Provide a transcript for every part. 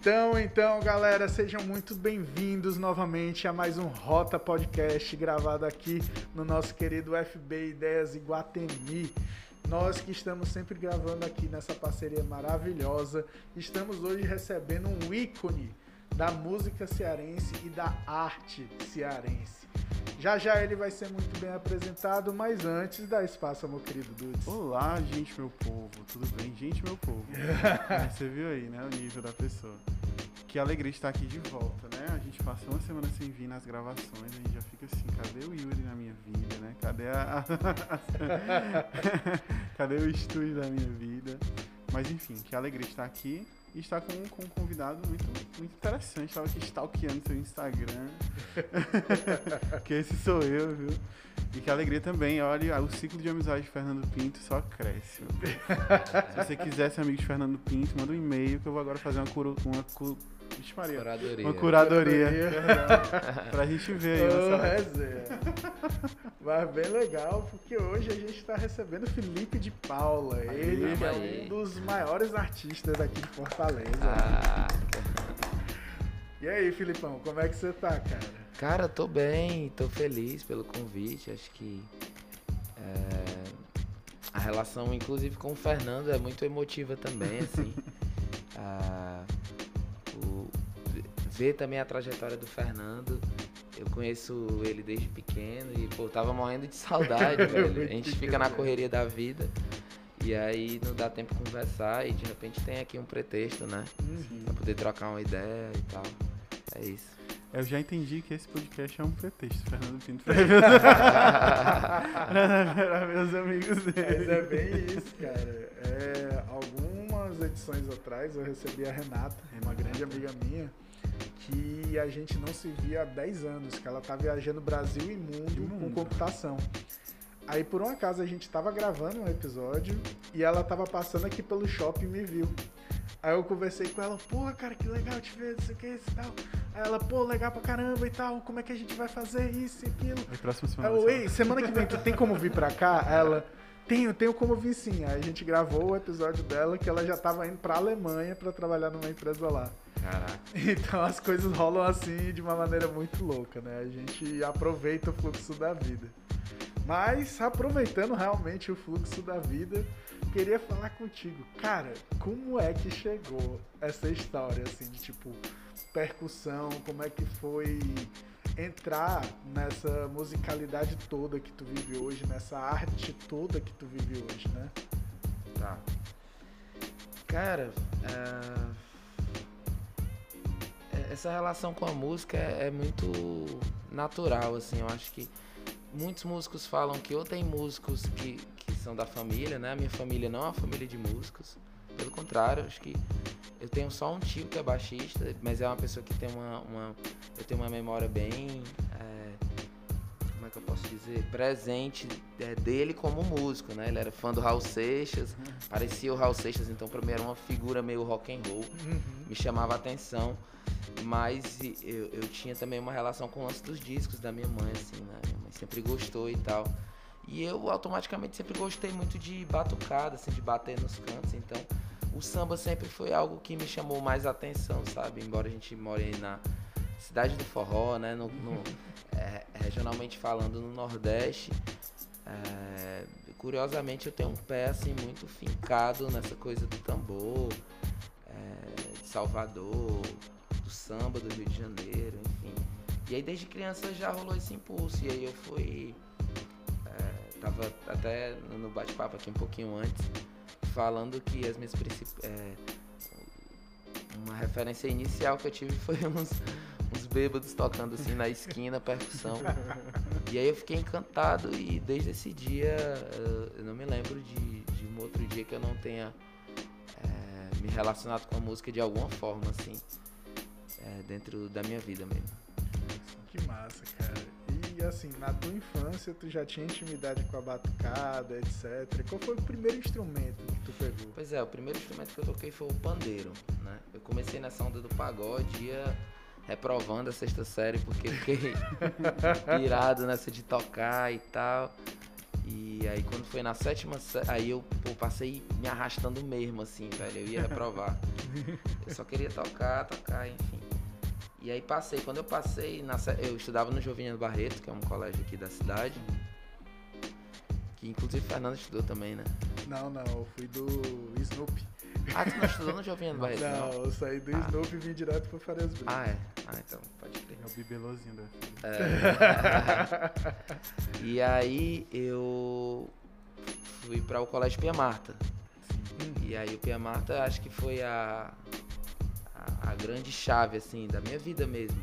Então, então, galera, sejam muito bem-vindos novamente a mais um Rota Podcast gravado aqui no nosso querido FB Ideias Iguatemi. Nós que estamos sempre gravando aqui nessa parceria maravilhosa, estamos hoje recebendo um ícone da música cearense e da arte cearense. Já já ele vai ser muito bem apresentado, mas antes dá espaço ao meu querido Dudes. Olá, gente, meu povo. Tudo bem? Gente, meu povo. Você viu aí, né? O nível da pessoa. Que alegria estar aqui de volta, né? A gente passou uma semana sem vir nas gravações, a gente já fica assim, cadê o Yuri na minha vida, né? Cadê a. cadê o estúdio da minha vida? Mas enfim, que alegria estar aqui e estar com, com um convidado muito, muito interessante. Estava aqui stalkeando seu Instagram. que esse sou eu, viu? E que alegria também. Olha, o ciclo de amizade de Fernando Pinto só cresce. Se você quiser ser amigo de Fernando Pinto, manda um e-mail que eu vou agora fazer uma, cura, uma, Vixe Maria. Curadoria. Uma curadoria. pra gente ver aí. Ô, resenha. Mas bem legal, porque hoje a gente está recebendo Felipe de Paula. Ele é um dos maiores artistas aqui de Fortaleza. Ah. E aí, Filipão, como é que você tá, cara? Cara, tô bem, tô feliz pelo convite. Acho que é, a relação, inclusive, com o Fernando é muito emotiva também, assim. ah, ver também a trajetória do Fernando. Eu conheço ele desde pequeno e, pô, tava morrendo de saudade, velho. A gente fica na correria da vida. E aí não dá tempo de conversar e de repente tem aqui um pretexto, né? Uhum. Pra poder trocar uma ideia e tal. É isso. Eu já entendi que esse podcast é um pretexto, Fernando Pinto. Para meus amigos dele. Mas é bem isso, cara. É, algumas edições atrás eu recebi a Renata, uma grande amiga minha, que a gente não se via há 10 anos, que ela tá viajando Brasil e mundo, mundo. com computação. Aí por um acaso a gente tava gravando um episódio e ela tava passando aqui pelo shopping e me viu. Aí eu conversei com ela, pô, cara, que legal te ver, não sei o que, isso e tal. Aí ela, pô, legal pra caramba e tal, como é que a gente vai fazer isso e aquilo? Aí próxima semana. Aí eu, Ei, semana que vem, tu tem como vir pra cá? Ela, tenho, tenho como vir sim. Aí a gente gravou o episódio dela que ela já tava indo pra Alemanha pra trabalhar numa empresa lá. Caraca. Então as coisas rolam assim de uma maneira muito louca, né? A gente aproveita o fluxo da vida. Mas aproveitando realmente o fluxo da vida, queria falar contigo, cara, como é que chegou essa história assim de tipo percussão, como é que foi entrar nessa musicalidade toda que tu vive hoje, nessa arte toda que tu vive hoje, né? Tá. Cara, uh... essa relação com a música é, é muito natural, assim, eu acho que muitos músicos falam que ou tem músicos que, que são da família, né? A minha família não é uma família de músicos. Pelo contrário, acho que eu tenho só um tio que é baixista, mas é uma pessoa que tem uma. uma eu tenho uma memória bem. É, como é que eu posso dizer? Presente é, dele como músico, né? Ele era fã do Raul Seixas, uhum. parecia o Raul Seixas, então pra mim era uma figura meio rock and roll, uhum. me chamava a atenção. Mas eu, eu tinha também uma relação com o lance dos discos da minha mãe, assim, né? Minha mãe sempre gostou e tal. E eu automaticamente sempre gostei muito de batucada, assim, de bater nos cantos. Então, o samba sempre foi algo que me chamou mais atenção, sabe? Embora a gente more na cidade do forró, né? No, no é, regionalmente falando, no Nordeste. É, curiosamente, eu tenho um pé, assim, muito fincado nessa coisa do tambor, é, de Salvador, do samba do Rio de Janeiro, enfim. E aí desde criança já rolou esse impulso. E aí eu fui. É, tava até no bate-papo aqui um pouquinho antes, falando que as minhas principais. É, uma referência inicial que eu tive foi uns, uns bêbados tocando assim na esquina, percussão. E aí eu fiquei encantado e desde esse dia eu não me lembro de, de um outro dia que eu não tenha é, me relacionado com a música de alguma forma, assim é, dentro da minha vida mesmo. Que massa, cara. E assim, na tua infância tu já tinha intimidade com a batucada, etc. Qual foi o primeiro instrumento que tu pegou? Pois é, o primeiro instrumento que eu toquei foi o pandeiro, né? Eu comecei nessa onda do pagode, ia reprovando a sexta série porque fiquei pirado nessa de tocar e tal. E aí quando foi na sétima, sé- aí eu pô, passei me arrastando mesmo, assim, velho. Eu ia reprovar. eu só queria tocar, tocar, enfim. E aí passei. Quando eu passei, na eu estudava no Jovinha Barreto, que é um colégio aqui da cidade. Que inclusive Fernando estudou também, né? Não, não, eu fui do Snoopy. Ah, tu não estudou no do Barreto, não? Não, eu saí do Ah. Snoopy e vim direto pro Farias Brito. Ah, é. Ah, então, pode crer. É o bibelozinho da filha. É. e aí eu fui para o Colégio Pia Marta. E aí o Pia Marta acho que foi a, a, a grande chave, assim, da minha vida mesmo.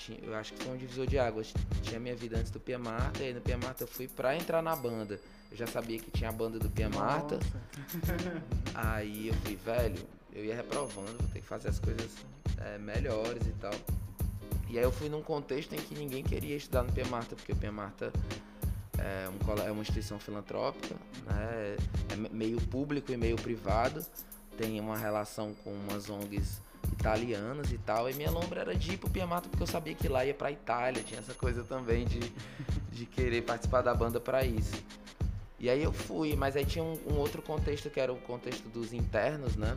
Eu, tinha, eu acho que foi um divisor de águas. Tinha minha vida antes do Pia Marta, e aí no Pia Marta eu fui pra entrar na banda. Eu já sabia que tinha a banda do Pia Marta. Aí eu fui, velho, eu ia reprovando, vou ter que fazer as coisas é, melhores e tal. E aí eu fui num contexto em que ninguém queria estudar no Pia Marta, porque o Pia Marta é, um é uma instituição filantrópica, né? É me- meio público e meio privado. Tem uma relação com umas ONGs italianas e tal. E minha lombra era de ir pro Pia Marta porque eu sabia que lá ia pra Itália. Tinha essa coisa também de, de querer participar da banda pra isso. E aí eu fui, mas aí tinha um, um outro contexto que era o contexto dos internos, né?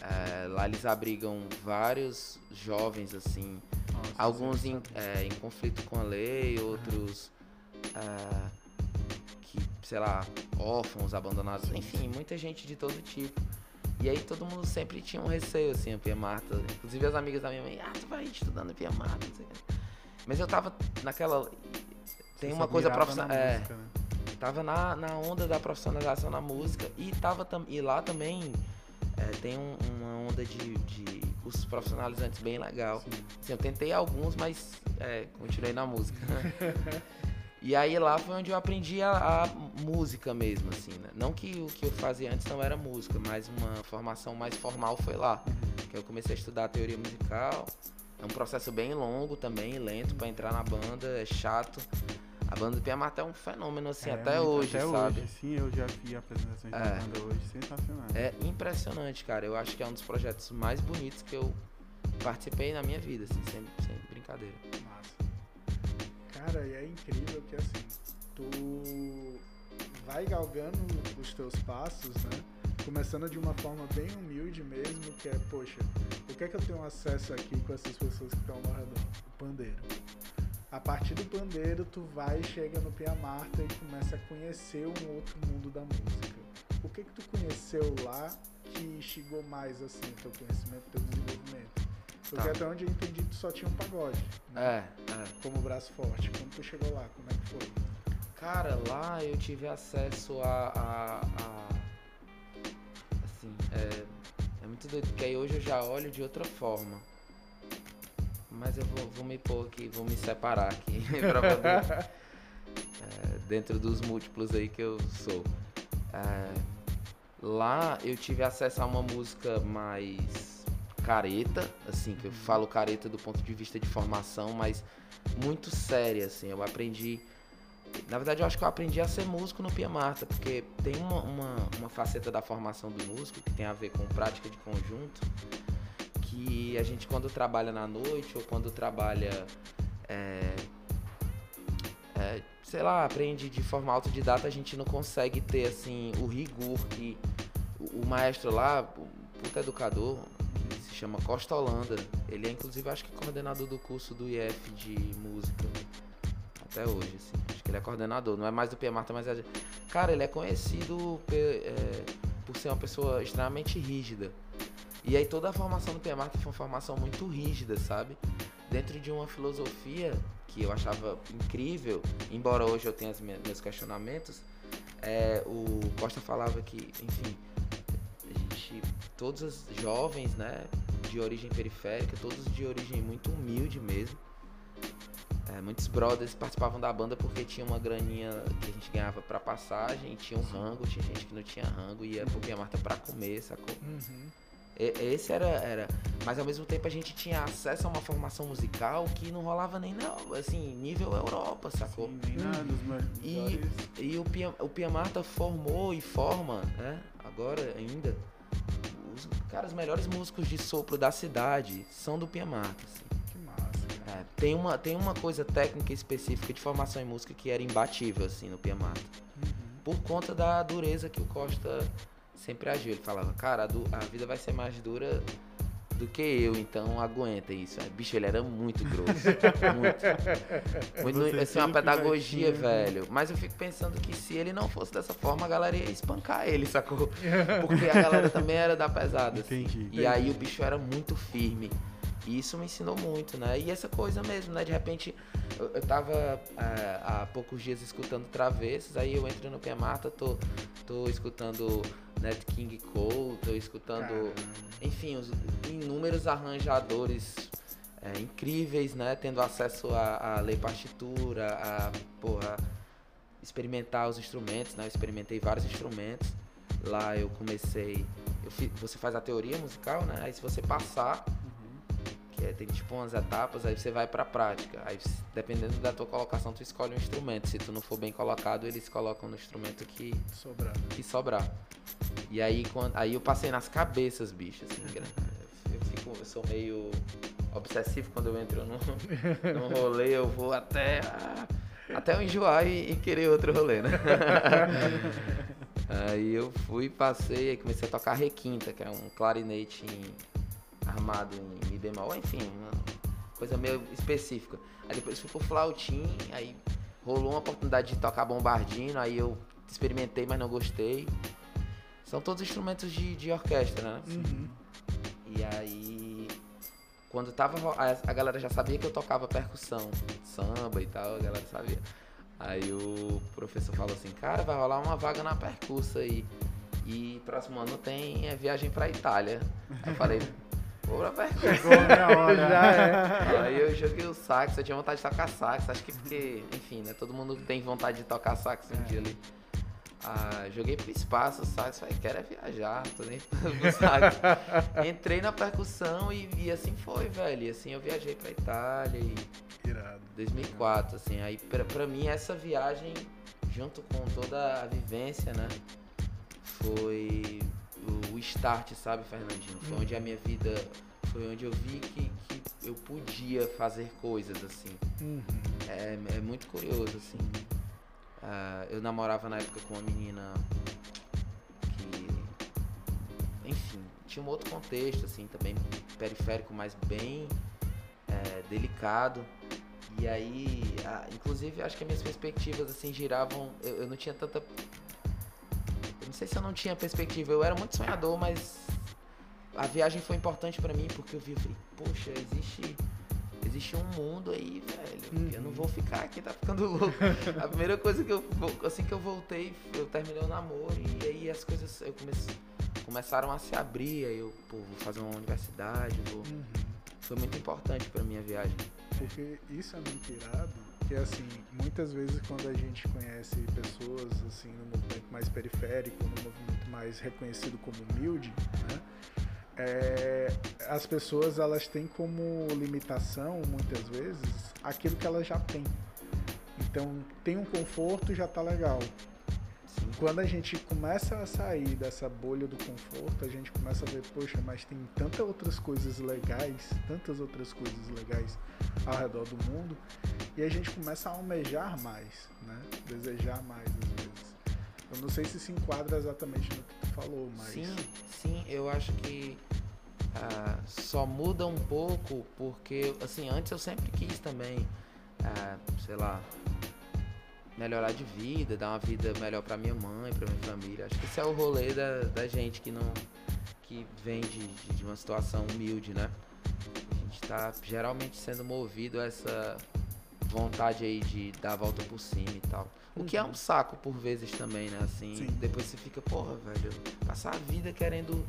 É, lá eles abrigam vários jovens, assim, Nossa, alguns em, é, em conflito com a lei, outros é, que, sei lá, órfãos, abandonados, enfim, muita gente de todo tipo. E aí todo mundo sempre tinha um receio, assim, a Pia Marta. Inclusive as amigas da minha mãe, ah, tu vai estudando Pia Marta, não sei o. Mas eu tava naquela. Tem Você uma coisa profissional. na É, música, né? tava na, na onda da profissionalização na música e tava tam, e lá também é, tem um- uma onda de, de cursos profissionalizantes bem legal. Sim. Assim, eu tentei alguns, mas é, continuei na música. e aí lá foi onde eu aprendi a, a música mesmo, assim, né? Não que o que eu fazia antes não era música, mas uma formação mais formal foi lá. Que eu comecei a estudar teoria musical. É um processo bem longo também, lento pra entrar na banda, é chato. A banda do Pia Marta é um fenômeno, assim, É, até muito- hoje, até sabe? hoje, sim, eu já vi apresentações da É. banda hoje, sensacional. É impressionante, cara. Eu acho que é um dos projetos mais bonitos que eu participei na minha vida, assim, sem, sem brincadeira. Massa. Cara, e é incrível que assim, tu vai galgando os teus passos, né? Começando de uma forma bem humilde mesmo, que é, poxa, o que é que eu tenho acesso aqui com essas pessoas que estão ao redor? O pandeiro. A partir do pandeiro, tu vai, chega no Pia Marta e começa a conhecer um outro mundo da música. O que que tu conheceu lá que instigou mais, assim, teu conhecimento, teu desenvolvimento? Porque Tá. até onde eu entendi, tu só tinha um pagode. né? É, é. como braço forte. Quando tu chegou lá, como é que foi? Cara, lá eu tive acesso a. a- a- assim, é, é muito doido, porque aí hoje eu já olho de outra forma. Mas eu vou, vou me pôr aqui, vou me separar aqui pra poder. é, dentro dos múltiplos aí que eu sou. É, lá eu tive acesso a uma música mais careta, assim, que eu falo careta do ponto de vista de formação, mas muito séria, assim. Eu aprendi. Na verdade, eu acho que eu aprendi a ser músico no Pia Marta, porque tem uma, uma, uma faceta da formação do músico que tem a ver com prática de conjunto, que a gente, quando trabalha na noite ou quando trabalha, é, é, sei lá, aprende de forma autodidata, a gente não consegue ter, assim, o rigor que o, maestro lá, o puta educador, chama Costa Holanda, ele é, inclusive, acho que coordenador do curso do IF de música até hoje, assim. Acho que ele é coordenador, não é mais do Pia mas é. Cara, ele é conhecido pe- é, por ser uma pessoa extremamente rígida. E aí toda a formação do Pia foi uma formação muito rígida, sabe? Dentro de uma filosofia que eu achava incrível, embora hoje eu tenha meus questionamentos, é, o Costa falava que, enfim, a gente, todos os jovens, né, de origem periférica, todos de origem muito humilde mesmo, é, muitos brothers participavam da banda porque tinha uma graninha que a gente ganhava pra passagem, tinha um rango, tinha gente que não tinha rango, ia pro Pia Marta pra comer, sacou? E- Esse era, era. Mas ao mesmo tempo a gente tinha acesso a uma formação musical que não rolava nem na, assim, nível Europa, sacou? Sim, nem nada me- E-. E o Pia, o Pia Marta formou e forma, né? Os, melhores músicos de sopro da cidade são do Pia Marta, assim. Que massa, cara. É, tem, uma, tem uma coisa técnica específica de formação em música que era imbatível, assim, no Pia Mata. Uhum. Por conta da dureza que o Costa sempre agiu. Ele falava, cara, a, a vida vai ser mais dura do que eu, então aguenta isso. Aí, bicho, ele era muito grosso. muito. muito Você assim, uma pedagogia, ter- velho. Mas eu fico pensando que se ele não fosse dessa forma, a galera ia espancar ele, sacou? Porque a galera também era da pesada. assim. Entendi. E aí o bicho era muito firme. E isso me ensinou muito, né? E essa coisa mesmo, né? De repente, eu, eu tava é, há poucos dias escutando Travessos, aí eu entro no Pia Marta, tô, tô escutando Nat King Cole, tô escutando, Caramba. enfim, os inúmeros arranjadores é, incríveis, né? Tendo acesso a, a ler partitura, a, porra, experimentar os instrumentos, né? Eu experimentei vários instrumentos. Lá eu comecei. Eu fi- você faz a teoria musical, né? Aí se você passar, é, tem tipo umas etapas, aí você vai pra prática. Aí dependendo da tua colocação, tu escolhe um instrumento. Se tu não for bem colocado, eles colocam no instrumento que, Sobrando. que sobrar. E aí, quando, aí eu passei nas cabeças, bicho, assim, eu, fico, eu sou meio obsessivo quando eu entro num, num rolê, eu vou até, ah, até eu enjoar e, e querer outro rolê, né? aí eu fui, passei, aí comecei a tocar requinta, que é um clarinete em- armado em mi bemol, enfim, uma coisa meio específica. Aí depois fui pro flautim, aí rolou uma oportunidade de tocar bombardino, aí eu experimentei, mas não gostei. São todos instrumentos de, de orquestra, né? Uhum. E aí, quando tava. A, a galera já sabia que eu tocava percussão, samba e tal, a galera sabia. Aí o professor falou assim: Cara, vai rolar uma vaga na percussa aí. E próximo ano tem é, viagem pra Itália. Aí eu falei: Chegou a minha hora. Já é. Aí eu joguei o sax, eu tinha vontade de tocar sax, acho que porque, enfim, né? Todo mundo tem vontade de tocar sax um dia ali. Ah, joguei pro espaço o sax, falei, quero é viajar, tô nem pro sax. Entrei na percussão e, e assim foi, velho. E assim eu viajei pra Itália e Irado. 2004, assim. Aí pra, pra mim essa viagem, junto com toda a vivência, né? Foi start, sabe, Fernandinho? Foi onde a minha vida. Foi onde eu vi que, que eu podia fazer coisas, assim. Uhum. É, é muito curioso, assim. Ah, eu namorava na época com uma menina que. Enfim, tinha um outro contexto, assim, também periférico, mas bem é, delicado. E aí, ah, inclusive, acho que as minhas perspectivas, assim, giravam. Eu, eu não tinha tanta. Sei se eu não tinha perspectiva. Eu era muito sonhador, mas a viagem foi importante pra mim porque eu vi, eu falei, poxa, existe. Existe um mundo aí, velho. Eu não vou ficar aqui, tá ficando louco. A primeira coisa que eu. Assim que eu voltei, eu terminei o namoro e aí as coisas eu comecei, começaram a se abrir. Aí eu, pô, vou fazer uma universidade, vou. Uhum. Foi muito importante pra minha viagem. Porque isso é muito irado, que assim, muitas vezes quando a gente conhece pessoas assim no movimento mais periférico, no movimento mais reconhecido como humilde, né? é, as pessoas elas têm como limitação muitas vezes aquilo que elas já têm. Então tem um conforto já tá legal. Quando a gente começa a sair dessa bolha do conforto, a gente começa a ver, poxa, mas tem tantas outras coisas legais, tantas outras coisas legais ao redor do mundo, e a gente começa a almejar mais, né? Desejar mais às vezes. Eu não sei se se enquadra exatamente no que tu falou, mas Sim, sim, eu acho que ah, só muda um pouco porque, assim, antes eu sempre quis também, ah, sei lá, melhorar de vida, dar uma vida melhor pra minha mãe, pra minha família. Acho que esse é o rolê da, da gente que não. que vem de, de- uma situação humilde, né? A gente tá geralmente sendo movido a essa vontade aí de dar a volta por cima e tal. O que é um saco por vezes também, né? Assim, Sim. depois você fica, porra, velho, passar a vida querendo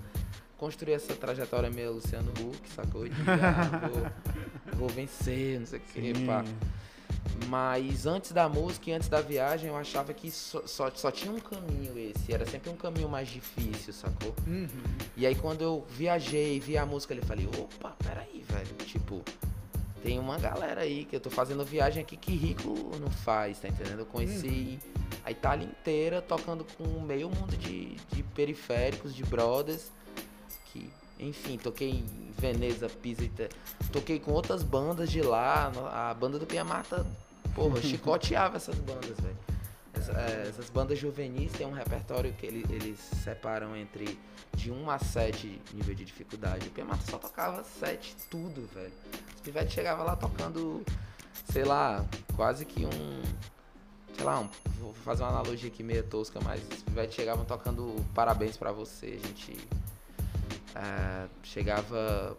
construir essa trajetória meio Luciano Huck, sacou? De, ah, vou, vou vencer, não sei o que, pá. Mas antes da música e antes da viagem, eu achava que só, só, só tinha um caminho esse. Era sempre um caminho mais difícil, sacou? Uhum. E aí quando eu viajei, vi a música, eu falei, opa, peraí, velho. Tipo, tem uma galera aí que eu tô fazendo viagem aqui que rico não faz, tá entendendo? Eu conheci a Itália inteira tocando com meio mundo de, de periféricos, de brothers, que Enfim, toquei em Veneza, Pisa, e toquei com outras bandas de lá. A banda do Pia Mata, porra, chicoteava essas bandas, velho. Essa, é, essas bandas juvenis têm um repertório que ele, eles separam entre de 1 a 7 nível de dificuldade. O Pia Mata só tocava 7 tudo, velho. Os pivetes chegavam lá tocando, sei lá, quase que um sei lá, um, vou fazer uma analogia aqui meio tosca, mas os pivetes chegavam tocando parabéns para você. A gente uh, chegava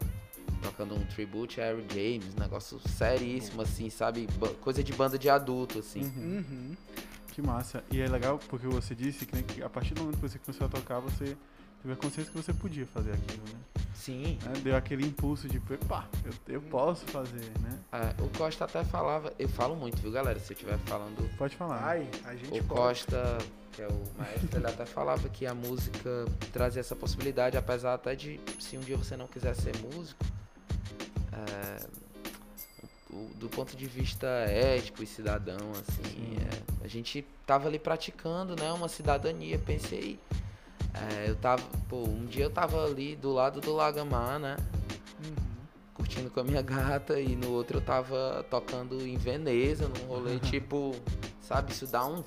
tocando um tribute a Harry James, negócio seríssimo, assim, sabe? Coisa de banda de adulto, assim. Uhum. Uhum. Que massa. E é legal porque você disse que, né, que a partir do momento que você começou a tocar, você teve a consciência que você podia fazer aquilo, né? Sim. Né? Deu aquele impulso de, pá, eu, eu posso fazer, né? É, o Costa até falava, eu falo muito, viu, galera? Se eu estiver falando. Pode falar. Ai, a gente o pode. Costa, que é o maestro, ele até falava que a música trazia essa possibilidade, apesar até de, se um dia você não quiser ser músico, é, do ponto de vista ético e cidadão, assim, é, a gente tava ali praticando, né, uma cidadania. Pensei, é, eu tava, pô, um dia eu tava ali do lado do Lagamar, né, uhum. curtindo com a minha gata, e no outro eu tava tocando em Veneza, num rolê uhum. tipo, sabe, isso dá um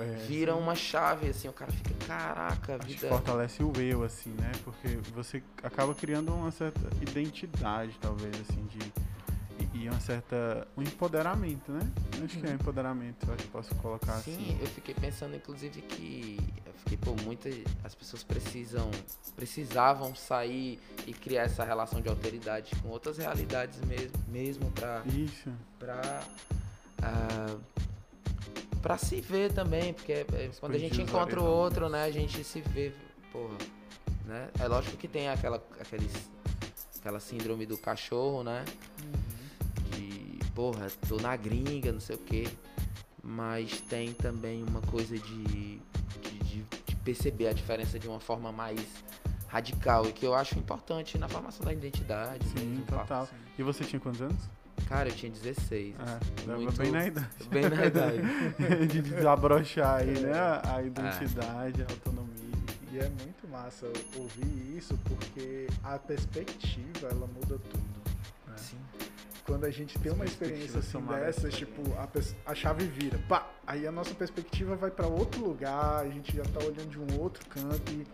é, vira sim. uma chave, assim, o cara fica, caraca, a vida. Fortalece o eu, assim, né? Porque você acaba criando uma certa identidade, talvez, assim, de e uma certa um empoderamento, né? Acho que é um empoderamento, eu acho que posso colocar Sim, assim. Sim, eu fiquei pensando inclusive que eu fiquei por muitas as pessoas precisam precisavam sair e criar essa relação de alteridade com outras realidades mesmo, mesmo para isso, para uh, ah, para se ver também, porque é, quando a gente encontra o outro, né, a gente se vê, porra, né? É lógico que tem aquela aqueles aquela síndrome do cachorro, né? Uhum porra, tô na gringa, não sei o quê. Mas tem também uma coisa de, de, de perceber a diferença de uma forma mais radical e que eu acho importante na formação da identidade. Sim, total. Sim. E você tinha quantos anos? Cara, eu tinha 16. É, muito, bem na idade. Bem na idade. de desabrochar aí, né? A identidade, é. a autonomia. E é muito massa ouvir isso porque a perspectiva, ela muda tudo. Quando a gente tem uma experiência assim dessas, tipo, a, a, chave vira, pá, aí a nossa perspectiva vai para outro lugar, a gente já tá olhando de um outro canto e,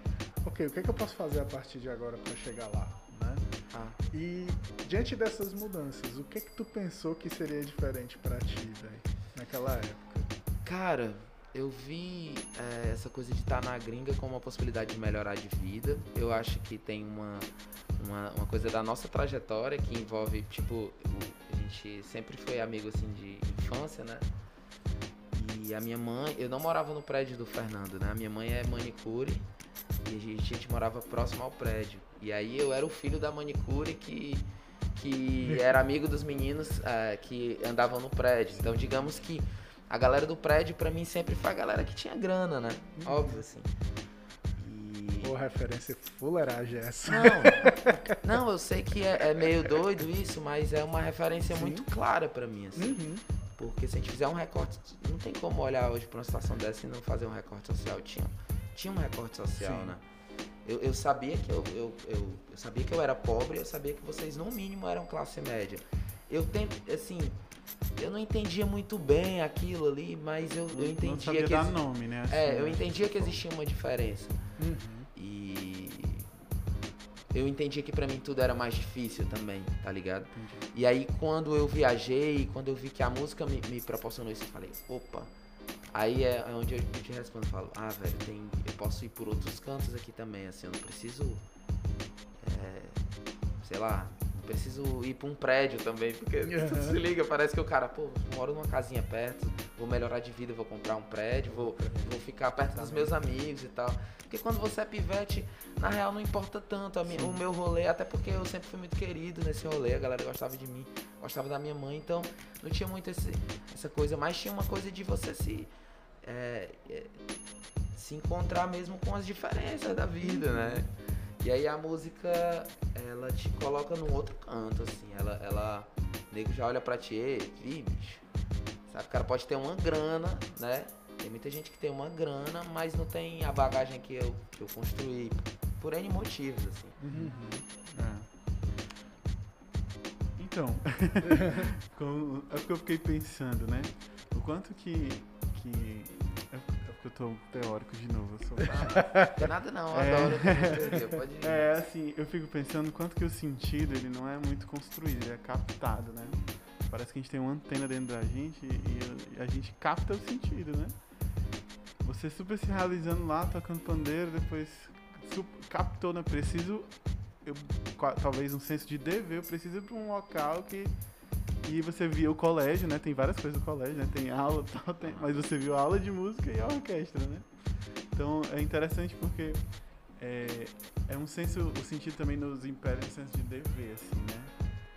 ok, o que, é que eu posso fazer a partir de agora para chegar lá, né? Ah. E diante dessas mudanças, o que é que tu pensou que seria diferente para ti, velho, naquela época? Cara, eu vi é, essa coisa de estar tá na gringa como uma possibilidade de melhorar de vida. Eu acho que tem uma, uma, uma, coisa da nossa trajetória que envolve, tipo, a gente sempre foi amigo assim de infância, né? E a minha mãe, eu não morava no prédio do Fernando, né? A minha mãe é manicure e a gente, a gente morava próximo ao prédio. E aí eu era o filho da manicure que que era amigo dos meninos uh, que andavam no prédio. Então, digamos que a galera do prédio, pra mim, sempre foi a galera que tinha grana, né? Uhum. Óbvio, assim. E... Pô, referência fuleiragem essa. Não, não, eu sei que é, é, meio doido isso, mas é uma referência Sim. muito clara pra mim, assim. Uhum. Porque se a gente fizer um recorte, não tem como olhar hoje pra uma situação dessa e não fazer um recorte social. Tinha, tinha um recorte social, Sim. né? Eu, eu sabia que eu, eu, eu, eu sabia que eu era pobre, eu sabia que vocês no mínimo eram classe média. Eu tento, assim, eu não entendia muito bem aquilo ali, mas eu, eu entendia não sabia que. Dar nome, né? Assim, é, eu né? entendia que existia uma diferença. Uhum. E eu entendia que para mim tudo era mais difícil também, tá ligado? Entendi. E aí quando eu viajei, quando eu vi que a música me, me proporcionou isso, eu falei, opa. Aí é, é onde eu te respondo, eu falo, ah, velho, tem, eu posso ir por outros cantos aqui também, assim, eu não preciso, é, sei lá, preciso ir para um prédio também, porque uhum. se liga, parece que o cara, pô, moro numa casinha perto, vou melhorar de vida, vou comprar um prédio, vou, vou ficar perto dos meus amigos e tal. Porque quando você é pivete, na real não importa tanto minha, o meu rolê, até porque eu sempre fui muito querido nesse rolê, a galera gostava de mim, gostava da minha mãe, então não tinha muito esse, essa coisa, mas tinha uma coisa de você se. É, é, se encontrar mesmo com as diferenças da vida, né? E aí a música, ela te coloca num outro canto, assim. Ela, ela o nego já olha pra ti, vi, bicho. Sabe, o cara pode ter uma grana, né? Tem muita gente que tem uma grana, mas não tem a bagagem que eu, que eu construí. por N motivos, assim. Uhum. É. Então, é porque eu fiquei pensando, né? O quanto que. que eu tô teórico de novo. Eu sou... Ah, nada não, eu É. adoro pode ir. É, assim, eu fico pensando quanto que o sentido ele não é muito construído, ele é captado, né? Parece que a gente tem uma antena dentro da gente e, a gente capta o sentido, né? Você super se realizando lá, tocando pandeiro, depois captou, né? Preciso, eu, talvez um senso de dever, eu preciso ir pra um local que. E você via o colégio, né? Tem várias coisas do colégio, né? Tem aula e tal, tem- mas você viu a aula de música e a orquestra, né? Então é interessante porque é, é um senso, o sentido também nos impera um senso de dever, assim, né?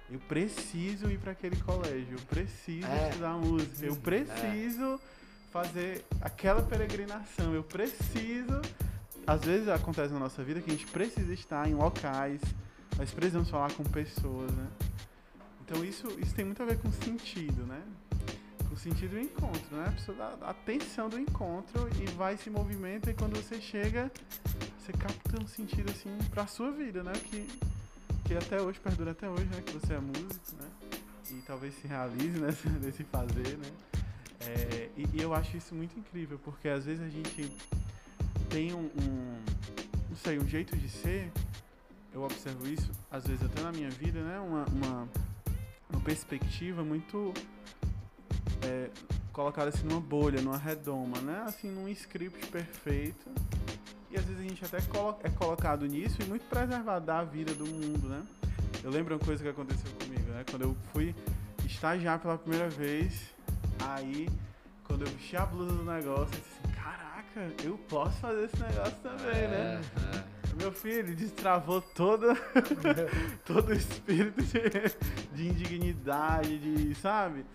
Eu preciso ir para aquele colégio, eu preciso É. estudar música, eu preciso fazer aquela peregrinação, eu preciso. Às vezes acontece na nossa vida que a gente precisa estar em locais, nós precisamos falar com pessoas, né? Então isso, isso tem muito a ver com sentido, né? Com o sentido do encontro, né? A pessoa dá atenção do encontro e vai se movimenta e quando você chega, você capta um sentido assim pra sua vida, né? Que, que até hoje, perdura até hoje, né? Que você é músico, né? E talvez se realize nesse, nesse fazer, né? É, e, e eu acho isso muito incrível, porque às vezes a gente tem um, um não sei, um jeito de ser, eu observo isso, às vezes até na minha vida, né? Uma, uma, uma perspectiva muito é, colocada assim numa bolha, numa redoma, né? Assim, num script perfeito. E às vezes a gente até é colocado nisso e muito preservado da vida do mundo, né? Eu lembro uma coisa que aconteceu comigo, né? Quando eu fui estagiar pela primeira vez, aí quando eu vesti a blusa do negócio, eu disse assim, caraca, eu posso fazer esse negócio também, né? É, é. Meu filho destravou toda, todo o espírito de, de indignidade, de, sabe?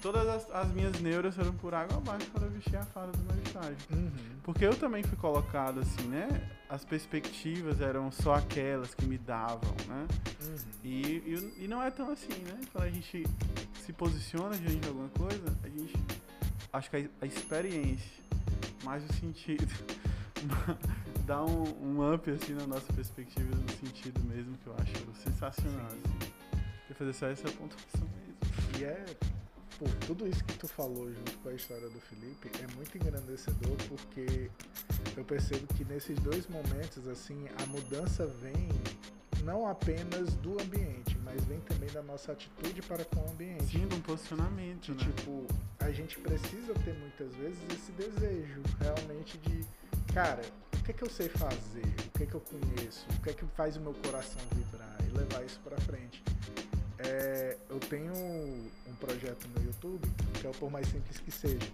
Todas as, as minhas neuras foram por água abaixo quando eu vesti a fala do meu estágio. Uhum. Porque eu também fui colocado assim, né? As perspectivas eram só aquelas que me davam, né? Uhum. E, e, e não é tão assim, né? Quando a gente se posiciona diante de alguma coisa, a gente. Acho que a, a experiência, mais o sentido, dá um, um up assim na nossa perspectiva no sentido mesmo que eu acho sensacional. Assim. Queria fazer só essa pontuação mesmo. E é, pô, tudo isso que tu falou junto com a história do Felipe é muito engrandecedor porque eu percebo que nesses dois momentos, assim, a mudança vem não apenas do ambiente, mas vem também da nossa atitude para com o ambiente. Sim, de um posicionamento, né? tipo, a gente precisa ter muitas vezes esse desejo realmente de, cara, que é que eu sei fazer? O que é que eu conheço? O que é que faz o meu coração vibrar? E levar isso pra frente. É, eu tenho um projeto no YouTube, que é o Por Mais Simples Que Seja.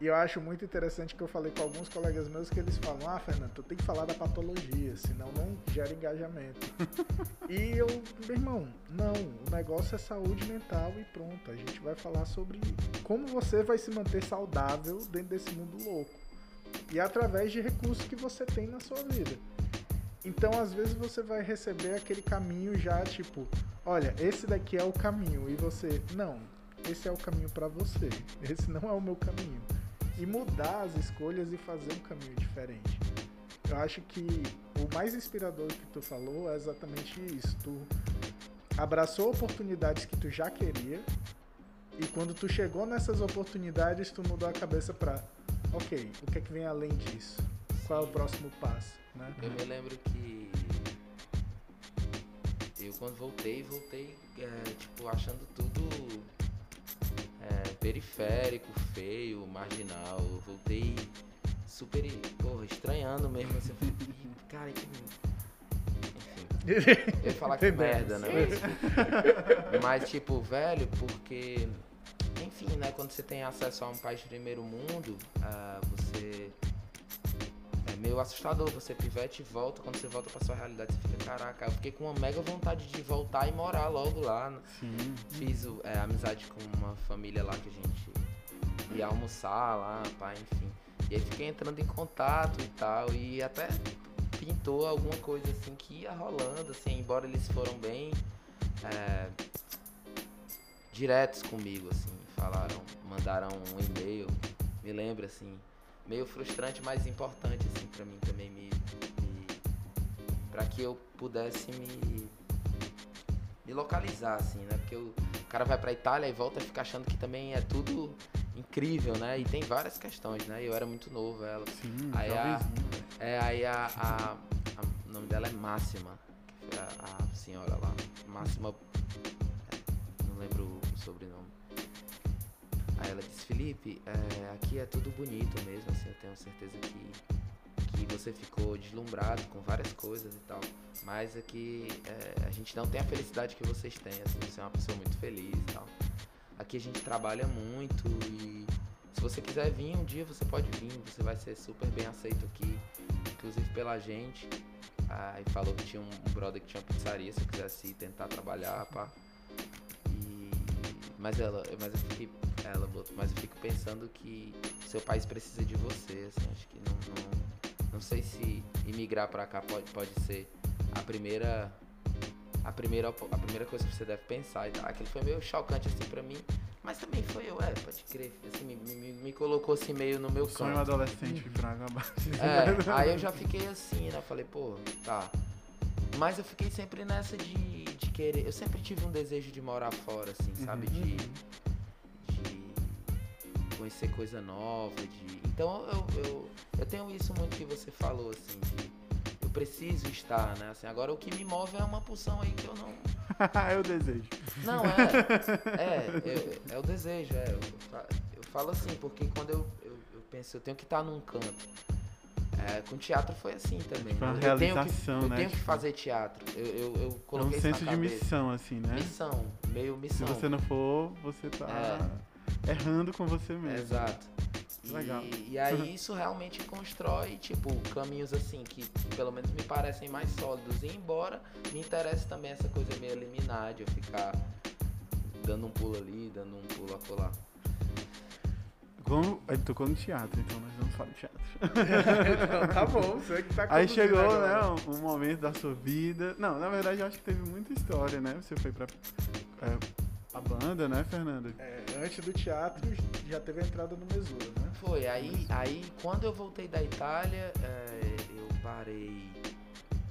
E eu acho muito interessante que eu falei com alguns colegas meus que eles falam, ah, Fernando, tu tem que falar da patologia, senão não gera engajamento. e eu, meu irmão, não, o negócio é saúde mental e pronto. A gente vai falar sobre como você vai se manter saudável dentro desse mundo louco. E através de recursos que você tem na sua vida. Então, às vezes, você vai receber aquele caminho já, tipo, olha, esse daqui é o caminho. E você, não, esse é o caminho pra você. Esse não é o meu caminho. E mudar as escolhas e fazer um caminho diferente. Eu acho que o mais inspirador que tu falou é exatamente isso. Tu abraçou oportunidades que tu já queria e quando tu chegou nessas oportunidades, tu mudou a cabeça pra, ok, o que é que vem além disso? Qual é o próximo passo? Né? Eu me lembro que eu quando voltei, voltei é, tipo, achando tudo é, periférico, feio, marginal. Eu voltei super, porra, estranhando mesmo assim. eu falei, "Ih, Cara, que. Enfim. Eu ia falar que merda, né? Mas, mas, tipo, velho, porque. Enfim, né? Quando você tem acesso a um país de primeiro mundo, ah, você. É meio assustador. Você pivete e volta. Quando você volta pra sua realidade, você fica, caraca. Eu fiquei com uma mega vontade de voltar e morar logo lá. Sim. Fiz é, amizade com uma família lá que a gente ia almoçar lá, pá, enfim. E aí fiquei entrando em contato e tal. E até pintou alguma coisa assim que ia rolando, assim, embora eles foram bem é, diretos comigo, assim, falaram, mandaram um e-mail, me lembro assim, meio frustrante, mas importante assim para mim também me, me para que eu pudesse me me localizar assim, né? Porque o cara vai para Itália e volta e fica achando que também é tudo incrível, né? E tem várias questões, né? Eu era muito novo, ela. Sim, Aí a- talvez. É, aí a, a- a- o nome dela é Máxima, que foi a, a senhora lá. Máxima. é, não lembro sobrenome. Aí ela disse, Felipe, é, aqui é tudo bonito mesmo, assim, eu tenho certeza que, que você ficou deslumbrado com várias coisas e tal. Mas aqui é, a gente não tem a felicidade que vocês têm, assim, você é uma pessoa muito feliz e tal. Aqui a gente trabalha muito e se você quiser vir um dia você pode vir, você vai ser super bem aceito aqui, inclusive pela gente. Aí falou que tinha um, brother que tinha uma pizzaria, se eu quisesse tentar trabalhar, pá. Mas ela, mas eu fiquei, ela botou, mas eu fico pensando que seu país precisa de você, assim, acho que não, não, não sei se imigrar pra cá pode, pode ser a primeira a primeira a primeira coisa que você deve pensar e tal. Aquilo foi meio chocante assim pra mim, mas também foi eu, é, pode crer, assim, me, me, me colocou assim meio no meu Sonho canto. adolescente água abaixo. É, aí eu já fiquei assim, né? Falei, pô, tá. Mas eu fiquei sempre nessa de, de querer. Eu sempre tive um desejo de morar fora, assim, sabe? Uhum. De, de conhecer coisa nova, de. Então eu, eu, eu tenho isso muito que você falou, assim, de eu preciso estar, né? Assim, agora o que me move é uma pulsão aí que eu não. é o desejo. Não, é. É, é, é o desejo, é. Eu, eu falo assim, porque quando eu, eu, eu penso, eu tenho que estar num canto. É, com teatro foi assim também. Tipo, uma eu, eu tenho que, realização, eu né? tenho que Tipo, fazer teatro. Eu, eu, eu É um coloquei isso na senso de missão, assim, né? Missão, meio Se missão. você não for, você tá É. errando com você mesmo. Exato. E, Legal. e aí isso realmente constrói, tipo, caminhos assim que pelo menos me parecem mais sólidos. E embora me interesse também essa coisa meio liminar de eu ficar dando um pulo ali, dando um pulo acolá. Como, ele tocou no teatro, então nós vamos falar de teatro. Então, tá bom, você que tá Aí chegou, agora. né, um, um momento da sua vida. Não, na verdade eu acho que teve muita história, né? Você foi pra é, a banda, né, Fernanda? É, antes do teatro, já teve a entrada no Mesura, né? Foi, aí, aí quando eu voltei da Itália, é, eu parei.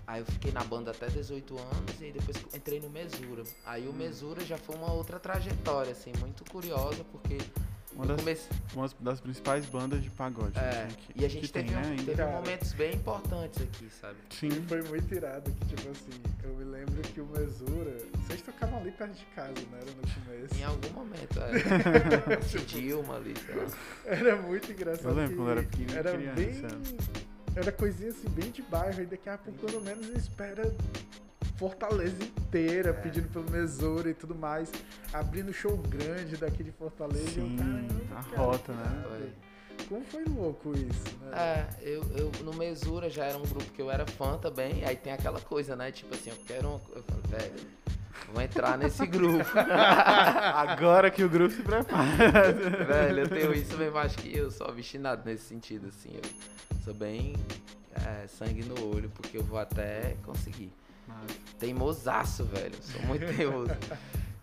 Aí eu fiquei na banda até 18 anos e aí depois entrei no Mesura. Aí Hum. o Mesura já foi uma outra trajetória, assim, muito curiosa, porque Uma das, comecei. uma das principais bandas de pagode É, assim, que, e a gente teve, tem, um- né, teve momentos bem importantes aqui, sabe? E Sim. foi muito irado que, tipo assim, eu me lembro que o Mesura. Vocês tocavam ali perto de casa, né? Era no começo. Em algum momento, é. Esse Dilma ali, sei lá. Era muito engraçado. Eu lembro que quando era pequeno, Era criança. bem. Era coisinha assim, bem de bairro. E daqui a pouco, pelo menos, espera Fortaleza inteira É. pedindo pelo Mesura e tudo mais. Abrindo show grande daqui de Fortaleza. e eu, Sim, caramba, a rota, né? Foi. Como foi louco isso, né? É, eu, eu no Mesura já era um grupo que eu era fã também, aí tem aquela coisa, né? Tipo assim, eu quero uma. Eu falo, velho, vou entrar nesse grupo. Agora que o grupo se prepara. velho, eu tenho isso mesmo, acho que eu sou obstinado nesse sentido, assim. Eu sou bem é, sangue no olho, porque eu vou até conseguir. Teimosaço, velho. Sou muito teimoso.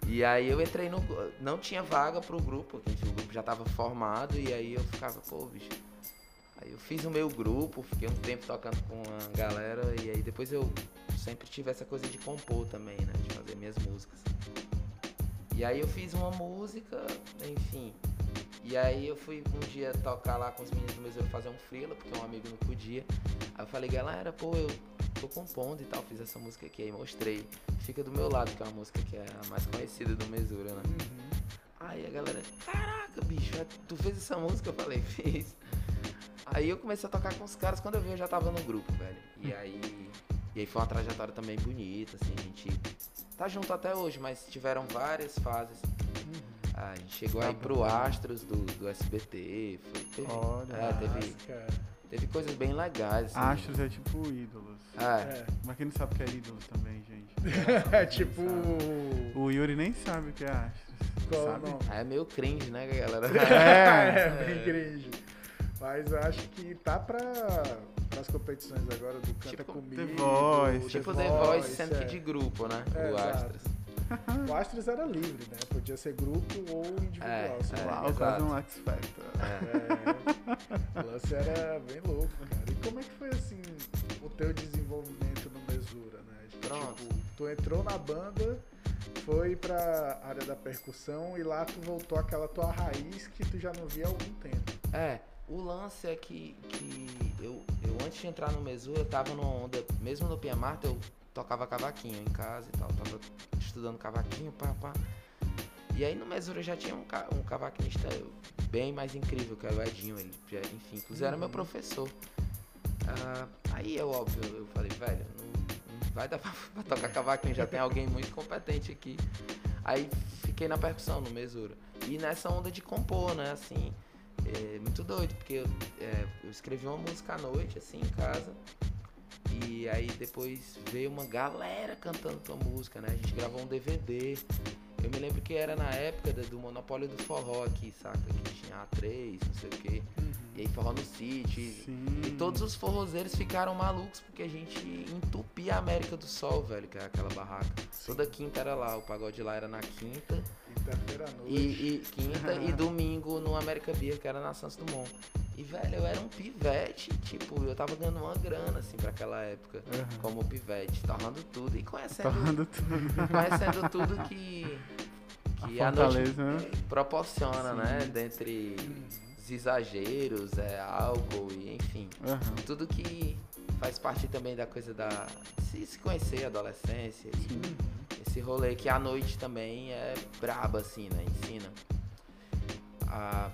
E aí eu entrei no. Não tinha vaga pro grupo, porque o grupo já tava formado, e aí eu ficava, pô, bicho. Aí eu fiz o meu grupo, fiquei um tempo tocando com a galera, e aí depois eu sempre tive essa coisa de compor também, né? De fazer minhas músicas. E aí eu fiz uma música, enfim. E aí eu fui um dia tocar lá com os meninos do Mesuro fazer um freela, porque um amigo não podia. Aí eu falei, galera, pô, eu tô compondo e tal, fiz essa música aqui, aí mostrei. Fica do meu lado, que é uma música que é a mais conhecida do Mesura, né? Uhum. Aí a galera, caraca, bicho, é- tu fez essa música? Eu falei, fiz. Aí eu comecei a tocar com os caras, quando eu vi eu já tava no grupo, velho. E aí. E aí foi uma trajetória também bonita, assim, a gente tá junto até hoje, mas tiveram várias fases. Ah, a gente chegou Tá aí bom. pro Astros do, do SBT. Foi, teve, Olha. é, teve, cara. teve coisas bem legais. Assim, Astros é tipo ídolos. É, É. Mas quem não sabe o que é ídolos também, gente. É tipo. O Yuri nem sabe o que é Astros. Qual nome? é meio cringe, né, galera? É, É. bem cringe. Mas eu acho que tá pra, pras competições agora do Canta Tipo Comigo. The Voice. tipo The Voice, sendo é. que de grupo, né? É, o exato. O Astros era livre, né? Podia ser grupo ou individual. É, sei é. lá. Uau, quase exato. um X Factor. É. É, o lance era bem louco, cara. E como é que foi assim o teu desenvolvimento no Mesura Tu entrou na banda, foi pra área da percussão e lá tu voltou àquela tua raiz que tu já não via há algum tempo. É, o lance é que, que eu, eu antes de entrar no Mesura, tava numa onda, mesmo no Pia Marta, eu tocava cavaquinho em casa e tal, tava estudando cavaquinho, pá, pá. E aí no Mesura já tinha um, ca- um cavaquinista bem mais incrível, que era o Edinho, ele, enfim, inclusive era meu professor. Ah, aí eu, óbvio, eu falei, velho, não, não vai dar pra, pra tocar cavaquinho, já tem alguém muito competente aqui. Aí fiquei na percussão no Mesura. E nessa onda de compor, né, assim, é muito doido, porque eu, é, eu escrevi uma música à noite, assim, em casa. E aí depois veio uma galera cantando tua música, né? A gente gravou um DVD. Eu me lembro que era na época do Monopólio do Forró aqui, saca? Que tinha A3, não sei o quê. E aí forró no e- Sim. E todos os forrozeiros ficaram malucos porque a gente entupia a América do Sol, velho, que é aquela barraca. Toda quinta era lá, o pagode lá era na quinta. E, e quinta e domingo no América Beer, que era na Santos Dumont. E, velho, eu era um pivete, tipo, eu tava ganhando uma grana, assim, pra aquela época, Aham. como pivete, torrando tudo e conhecendo, Torrando tudo. conhecendo tudo que, que A a, noite né? proporciona, Sim. né? Dentre os exageros, é, álcool e, enfim, Aham. tudo que faz parte também da coisa da se, se conhecer, adolescência e esse rolê que à noite também é braba, assim, né? Ensina. Ah,